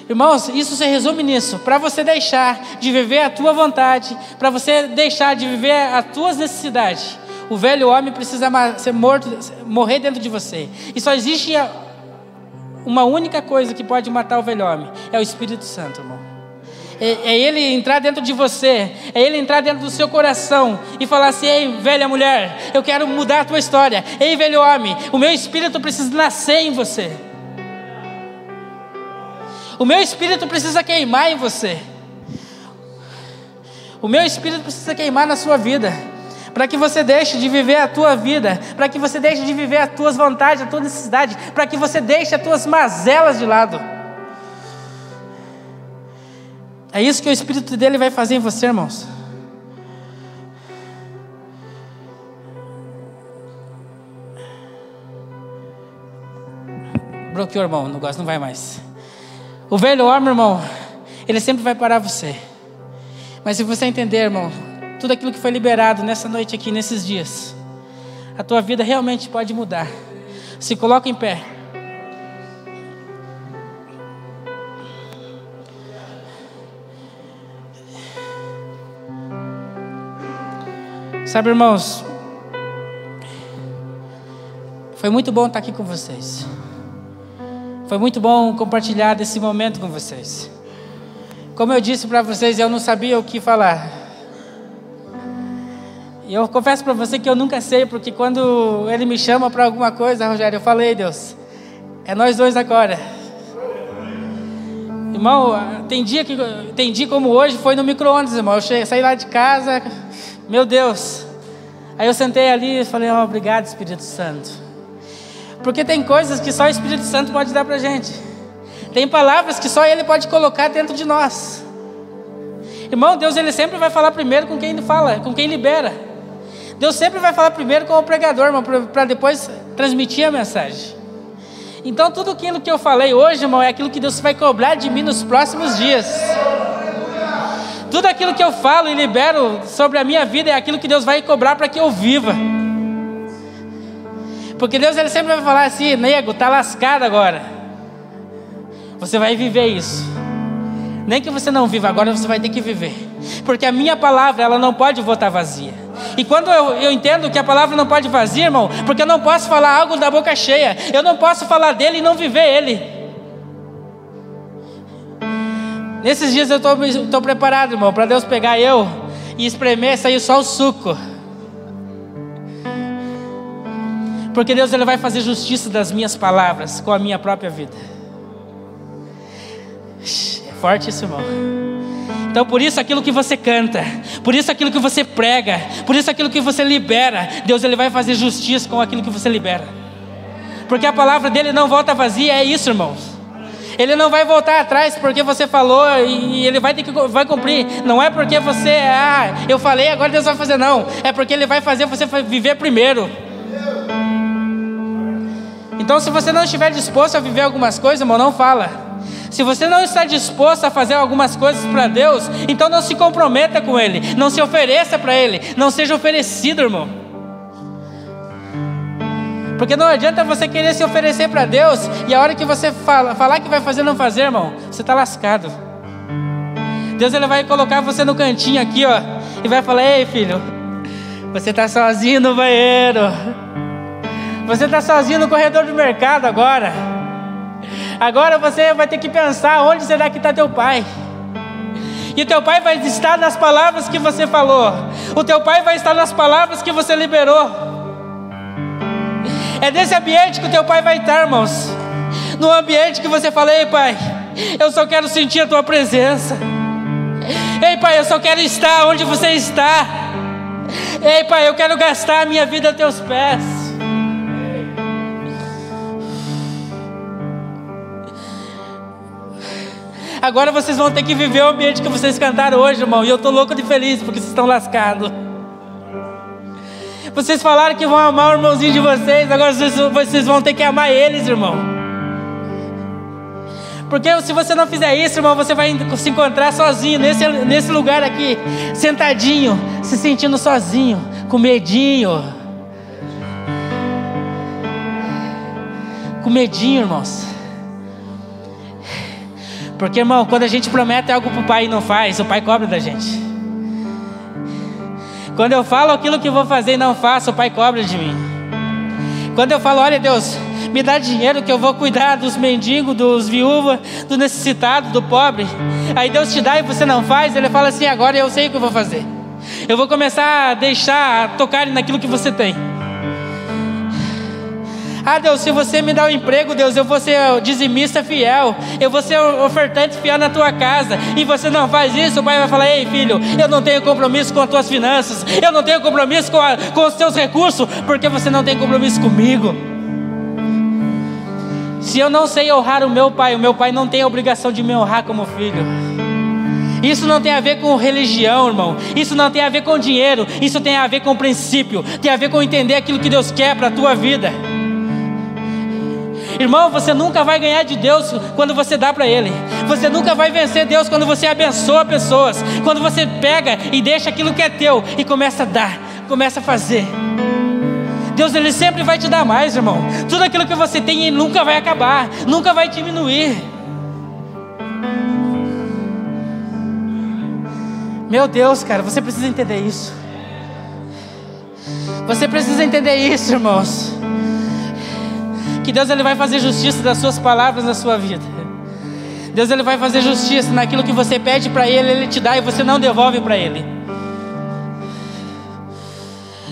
Irmãos, isso se resume nisso. Para você deixar de viver a tua vontade, para você deixar de viver as tuas necessidades, o velho homem precisa ser morto, morrer dentro de você. E só existe uma única coisa que pode matar o velho homem: é o Espírito Santo, irmão. É, é, ele entrar dentro de você, é ele entrar dentro do seu coração e falar assim: Ei, velha mulher, eu quero mudar a tua história. Ei, velho homem, o meu espírito precisa nascer em você. O meu espírito precisa queimar em você. O meu espírito precisa queimar na sua vida. Para que você deixe de viver a tua vida, para que você deixe de viver as tuas vontades, a tua necessidade, para que você deixe as tuas mazelas de lado. É isso que o Espírito dele vai fazer em você, irmãos. Bloqueou, irmão, o negócio não vai mais. O velho homem, irmão, ele sempre vai parar você. Mas se você entender, irmão, tudo aquilo que foi liberado nessa noite aqui, nesses dias, a tua vida realmente pode mudar. Se coloca em pé. Sabe, irmãos, foi muito bom estar aqui com vocês. Foi muito bom compartilhar desse momento com vocês. Como eu disse para vocês, eu não sabia o que falar. E eu confesso para você que eu nunca sei, porque quando ele me chama para alguma coisa, Rogério, eu falei, Deus, é nós dois agora. Irmão, tem dia, que, tem dia como hoje, foi no micro-ondas, irmão. Eu saí lá de casa, meu Deus. Aí eu sentei ali e falei, oh, obrigado, Espírito Santo. Porque tem coisas que só o Espírito Santo pode dar para gente. Tem palavras que só Ele pode colocar dentro de nós. Irmão, Deus ele sempre vai falar primeiro com quem ele fala, com quem libera. Deus sempre vai falar primeiro com o pregador, irmão, para depois transmitir a mensagem. Então tudo aquilo que eu falei hoje, irmão, é aquilo que Deus vai cobrar de mim nos próximos dias. Tudo aquilo que eu falo e libero sobre a minha vida é aquilo que Deus vai cobrar para que eu viva. Porque Deus ele sempre vai falar assim, nego, tá lascado agora. Você vai viver isso. Nem que você não viva agora, você vai ter que viver. Porque a minha palavra, ela não pode voltar vazia. E quando eu, eu entendo que a palavra não pode vazia, irmão, porque eu não posso falar algo da boca cheia. Eu não posso falar dele e não viver ele. Nesses dias eu estou preparado, irmão, para Deus pegar eu e espremer sair só o suco. Porque Deus ele vai fazer justiça das minhas palavras com a minha própria vida. É forte isso, irmão. Então, por isso aquilo que você canta, por isso aquilo que você prega, por isso aquilo que você libera, Deus ele vai fazer justiça com aquilo que você libera. Porque a palavra dele não volta vazia, é isso, irmãos. Ele não vai voltar atrás porque você falou e ele vai ter que vai cumprir. Não é porque você, ah, eu falei, agora Deus vai fazer não. É porque ele vai fazer você viver primeiro. Então, se você não estiver disposto a viver algumas coisas, irmão, não fala. Se você não está disposto a fazer algumas coisas para Deus, então não se comprometa com Ele, não se ofereça para Ele, não seja oferecido, irmão. Porque não adianta você querer se oferecer para Deus e a hora que você fala, falar que vai fazer, não fazer, irmão, você está lascado. Deus ele vai colocar você no cantinho aqui, ó, e vai falar: Ei, filho, você está sozinho no banheiro. Você está sozinho no corredor do mercado agora. Agora você vai ter que pensar onde será que está teu pai. E teu pai vai estar nas palavras que você falou. O teu pai vai estar nas palavras que você liberou. É nesse ambiente que o teu pai vai estar, irmãos. No ambiente que você fala, ei pai, eu só quero sentir a tua presença. Ei pai, eu só quero estar onde você está. Ei pai, eu quero gastar a minha vida a teus pés. Agora vocês vão ter que viver o ambiente que vocês cantaram hoje, irmão. E eu estou louco de feliz porque vocês estão lascados. Vocês falaram que vão amar o irmãozinho de vocês, agora vocês vão ter que amar eles, irmão. Porque se você não fizer isso, irmão, você vai se encontrar sozinho, nesse, nesse lugar aqui, sentadinho, se sentindo sozinho, com medinho. Com medinho, irmãos. Porque, irmão, quando a gente promete algo para o pai e não faz, o pai cobra da gente. Quando eu falo aquilo que vou fazer e não faço, o pai cobra de mim. Quando eu falo, olha Deus, me dá dinheiro que eu vou cuidar dos mendigos, dos viúvas, do necessitado, do pobre. Aí Deus te dá e você não faz, ele fala assim: agora eu sei o que eu vou fazer. Eu vou começar a deixar a tocar naquilo que você tem. Ah, Deus, se você me dá um emprego, Deus, eu vou ser dizimista fiel, eu vou ser ofertante fiel na tua casa, e você não faz isso, o pai vai falar: Ei, filho, eu não tenho compromisso com as tuas finanças, eu não tenho compromisso com, a, com os teus recursos, porque você não tem compromisso comigo. Se eu não sei honrar o meu pai, o meu pai não tem a obrigação de me honrar como filho. Isso não tem a ver com religião, irmão. Isso não tem a ver com dinheiro. Isso tem a ver com princípio. Tem a ver com entender aquilo que Deus quer para a tua vida. Irmão, você nunca vai ganhar de Deus quando você dá para Ele. Você nunca vai vencer Deus quando você abençoa pessoas. Quando você pega e deixa aquilo que é teu e começa a dar, começa a fazer. Deus ele sempre vai te dar mais, irmão. Tudo aquilo que você tem ele nunca vai acabar, nunca vai diminuir. Meu Deus, cara, você precisa entender isso. Você precisa entender isso, irmãos que Deus ele vai fazer justiça das suas palavras na sua vida. Deus ele vai fazer justiça naquilo que você pede para ele, ele te dá e você não devolve para ele.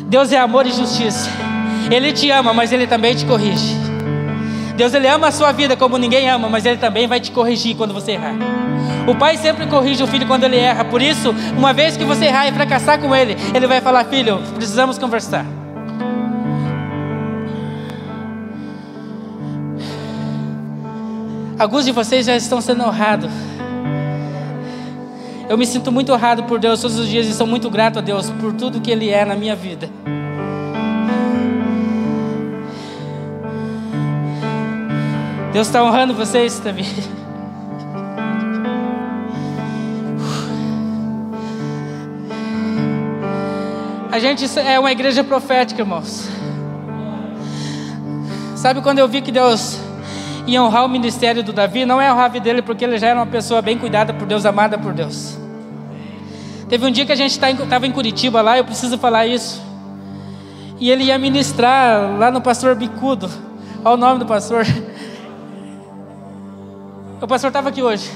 Deus é amor e justiça. Ele te ama, mas ele também te corrige. Deus ele ama a sua vida como ninguém ama, mas ele também vai te corrigir quando você errar. O pai sempre corrige o filho quando ele erra. Por isso, uma vez que você errar e fracassar com ele, ele vai falar: "Filho, precisamos conversar". Alguns de vocês já estão sendo honrados. Eu me sinto muito honrado por Deus todos os dias e sou muito grato a Deus por tudo que Ele é na minha vida. Deus está honrando vocês também. A gente é uma igreja profética, irmãos. Sabe quando eu vi que Deus e honrar o ministério do Davi não é honrar a vida dele porque ele já era uma pessoa bem cuidada por Deus, amada por Deus. Teve um dia que a gente estava tá em Curitiba lá, eu preciso falar isso. E ele ia ministrar lá no pastor Bicudo. Olha o nome do pastor. O pastor estava aqui hoje.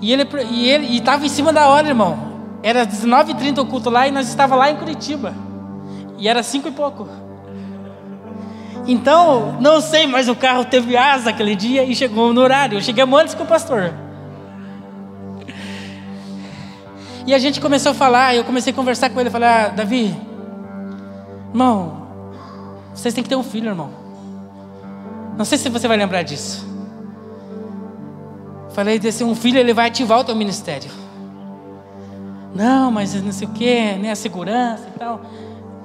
E ele e ele estava em cima da hora, irmão. Era 19h30 o culto lá e nós estávamos lá em Curitiba. E era cinco e pouco. Então, não sei, mas o carro teve asa aquele dia e chegou no horário. Cheguei antes com o pastor. E a gente começou a falar, eu comecei a conversar com ele, falei, ah, Davi, irmão, vocês têm que ter um filho, irmão. Não sei se você vai lembrar disso. Falei, desse um filho, ele vai ativar o teu ministério. Não, mas não sei o que, né, a segurança e tal.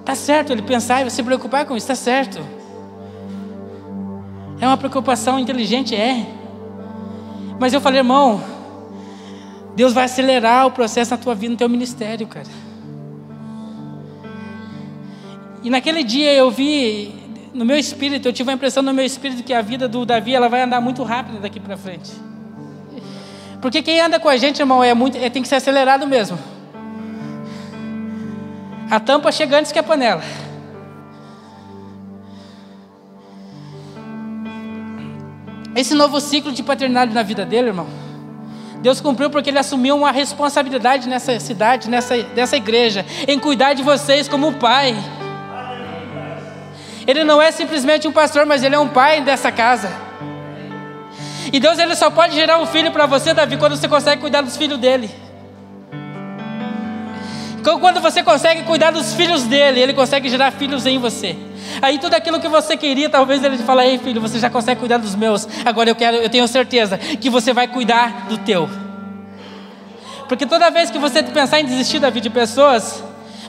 Tá certo ele pensar e se preocupar com isso, tá certo. É uma preocupação inteligente, é. Mas eu falei, irmão, Deus vai acelerar o processo na tua vida, no teu ministério, cara. E naquele dia eu vi no meu espírito, eu tive a impressão no meu espírito que a vida do Davi ela vai andar muito rápido daqui para frente. Porque quem anda com a gente, irmão, é muito, é, tem que ser acelerado mesmo. A tampa chega antes que a panela. Esse novo ciclo de paternidade na vida dele, irmão, Deus cumpriu porque ele assumiu uma responsabilidade nessa cidade, nessa, nessa igreja, em cuidar de vocês como pai. Ele não é simplesmente um pastor, mas ele é um pai dessa casa. E Deus ele só pode gerar um filho para você, Davi, quando você consegue cuidar dos filhos dele. Quando você consegue cuidar dos filhos dele, ele consegue gerar filhos em você. Aí tudo aquilo que você queria, talvez ele te fale, ei filho, você já consegue cuidar dos meus. Agora eu quero, eu tenho certeza que você vai cuidar do teu. Porque toda vez que você pensar em desistir da vida de pessoas,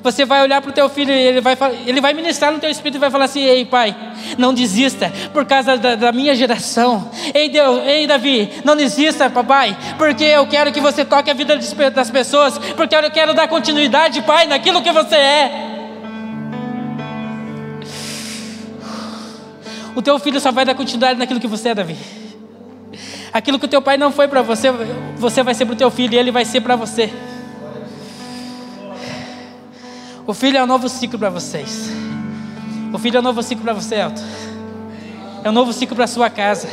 você vai olhar para o teu filho e ele vai, ele vai ministrar no teu espírito e vai falar assim: Ei, pai, não desista por causa da, da minha geração. Ei, Deus, ei, Davi, não desista, papai, porque eu quero que você toque a vida das pessoas, porque eu quero dar continuidade, pai, naquilo que você é. O teu filho só vai dar continuidade naquilo que você é, Davi. Aquilo que o teu pai não foi para você, você vai ser para o teu filho e ele vai ser para você. O filho é um novo ciclo para vocês. O filho é um novo ciclo para você, Elton. É um novo ciclo para sua casa.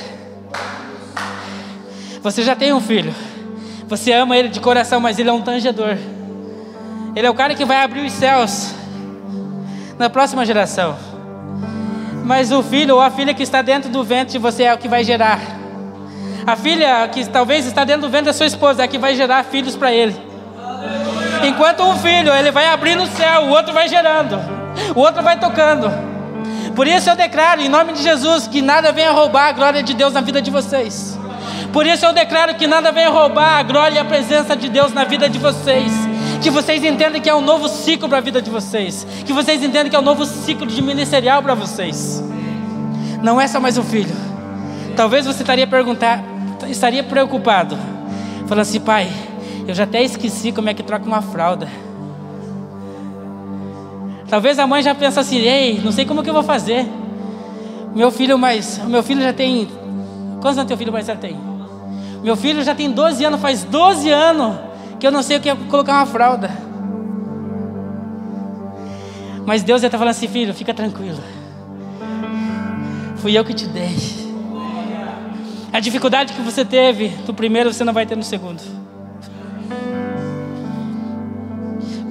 Você já tem um filho. Você ama ele de coração, mas ele é um tangedor. Ele é o cara que vai abrir os céus na próxima geração. Mas o filho ou a filha que está dentro do ventre de você é o que vai gerar. A filha que talvez está dentro do ventre da sua esposa é a que vai gerar filhos para ele. Enquanto um filho, ele vai abrindo o céu, o outro vai gerando, o outro vai tocando. Por isso eu declaro, em nome de Jesus, que nada venha roubar a glória de Deus na vida de vocês. Por isso eu declaro que nada venha roubar a glória e a presença de Deus na vida de vocês. Que vocês entendam que é um novo ciclo para a vida de vocês. Que vocês entendam que é um novo ciclo de ministerial para vocês. Não é só mais um filho. Talvez você estaria perguntar, estaria preocupado, falando assim, pai, eu já até esqueci como é que troca uma fralda. Talvez a mãe já pense assim, ei, não sei como que eu vou fazer. Meu filho mais, meu filho já tem Quantos anos teu filho mais tem? Meu filho já tem 12 anos, faz 12 anos que eu não sei o que é colocar uma fralda. Mas Deus já está falando assim, filho, fica tranquilo. Fui eu que te dei. A dificuldade que você teve no primeiro, você não vai ter no segundo.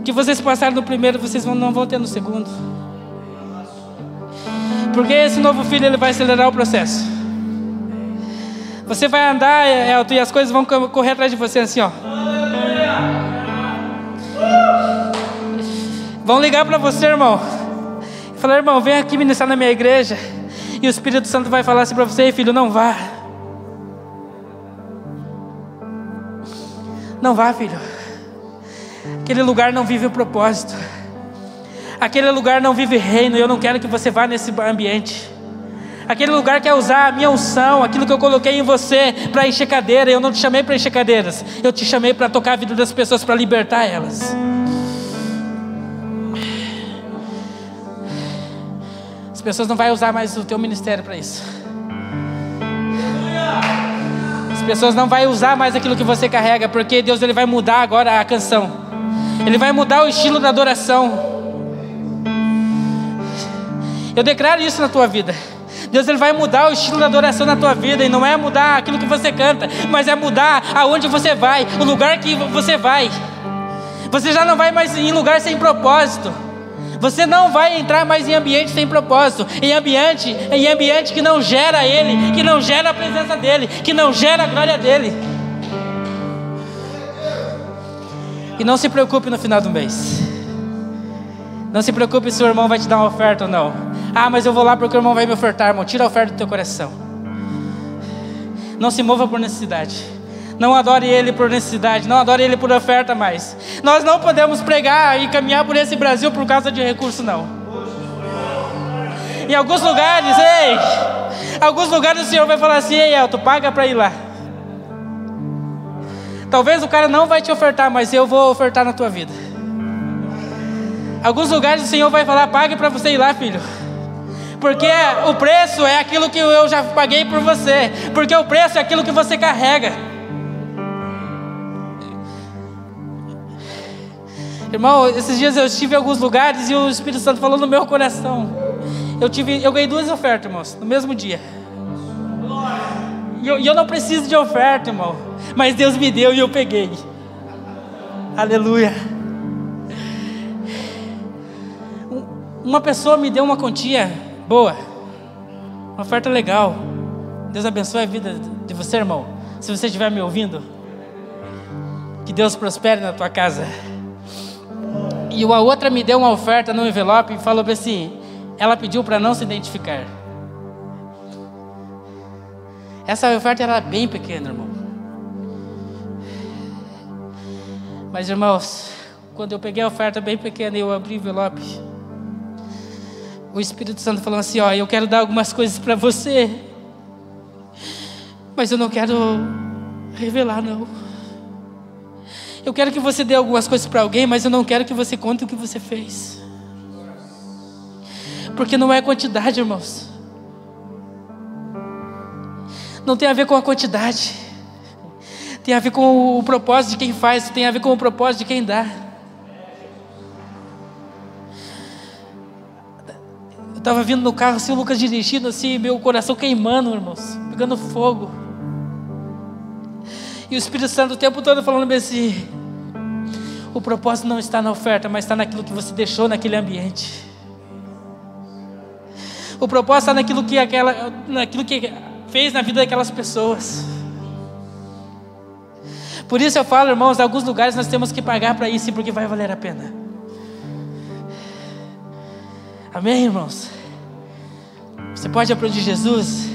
Que vocês passaram no primeiro, vocês não vão ter no segundo. Porque esse novo filho ele vai acelerar o processo. Você vai andar, Elton, e as coisas vão correr atrás de você assim, ó. Vão ligar para você, irmão. Falar, irmão, vem aqui ministrar na minha igreja. E o Espírito Santo vai falar assim para você, filho, não vá. Não vá, filho. Aquele lugar não vive o propósito. Aquele lugar não vive reino. E eu não quero que você vá nesse ambiente. Aquele lugar quer usar a minha unção, aquilo que eu coloquei em você para encher cadeira. Eu não te chamei para encher cadeiras. Eu te chamei para tocar a vida das pessoas, para libertar elas. As pessoas não vão usar mais o teu ministério para isso. As pessoas não vão usar mais aquilo que você carrega, porque Deus ele vai mudar agora a canção. Ele vai mudar o estilo da adoração. Eu declaro isso na tua vida. Deus ele vai mudar o estilo da adoração na tua vida e não é mudar aquilo que você canta, mas é mudar aonde você vai, o lugar que você vai. Você já não vai mais em lugar sem propósito. Você não vai entrar mais em ambiente sem propósito, em ambiente, em ambiente que não gera ele, que não gera a presença dele, que não gera a glória dele. E não se preocupe no final do mês. Não se preocupe se o irmão vai te dar uma oferta ou não. Ah, mas eu vou lá porque o irmão vai me ofertar, irmão. Tira a oferta do teu coração. Não se mova por necessidade. Não adore Ele por necessidade, não adore Ele por oferta mais. Nós não podemos pregar e caminhar por esse Brasil por causa de recurso, não. Em alguns lugares, ei, Alguns lugares o Senhor vai falar assim: Ei, Elton, paga para ir lá. Talvez o cara não vai te ofertar, mas eu vou ofertar na tua vida. Alguns lugares o Senhor vai falar: pague para você ir lá, filho. Porque o preço é aquilo que eu já paguei por você. Porque o preço é aquilo que você carrega. Irmão, esses dias eu estive em alguns lugares e o Espírito Santo falou no meu coração. Eu, tive, eu ganhei duas ofertas, irmãos, no mesmo dia. E eu, eu não preciso de oferta, irmão. Mas Deus me deu e eu peguei. Aleluia. Uma pessoa me deu uma quantia boa, uma oferta legal. Deus abençoe a vida de você, irmão. Se você estiver me ouvindo, que Deus prospere na tua casa. E a outra me deu uma oferta no envelope e falou assim: ela pediu para não se identificar. Essa oferta era bem pequena, irmão. Mas, irmãos, quando eu peguei a oferta bem pequena e eu abri o envelope, o Espírito Santo falou assim: Ó, eu quero dar algumas coisas para você, mas eu não quero revelar, não. Eu quero que você dê algumas coisas para alguém, mas eu não quero que você conte o que você fez. Porque não é quantidade, irmãos. Não tem a ver com a quantidade. Tem a ver com o propósito de quem faz, tem a ver com o propósito de quem dá. Eu estava vindo no carro, assim, o Lucas dirigindo, assim, meu coração queimando, irmãos, pegando fogo. E o Espírito Santo o tempo todo falando assim: o propósito não está na oferta, mas está naquilo que você deixou naquele ambiente. O propósito está naquilo que, aquela, naquilo que fez na vida daquelas pessoas. Por isso eu falo, irmãos, em alguns lugares nós temos que pagar para isso, porque vai valer a pena. Amém, irmãos? Você pode aplaudir Jesus?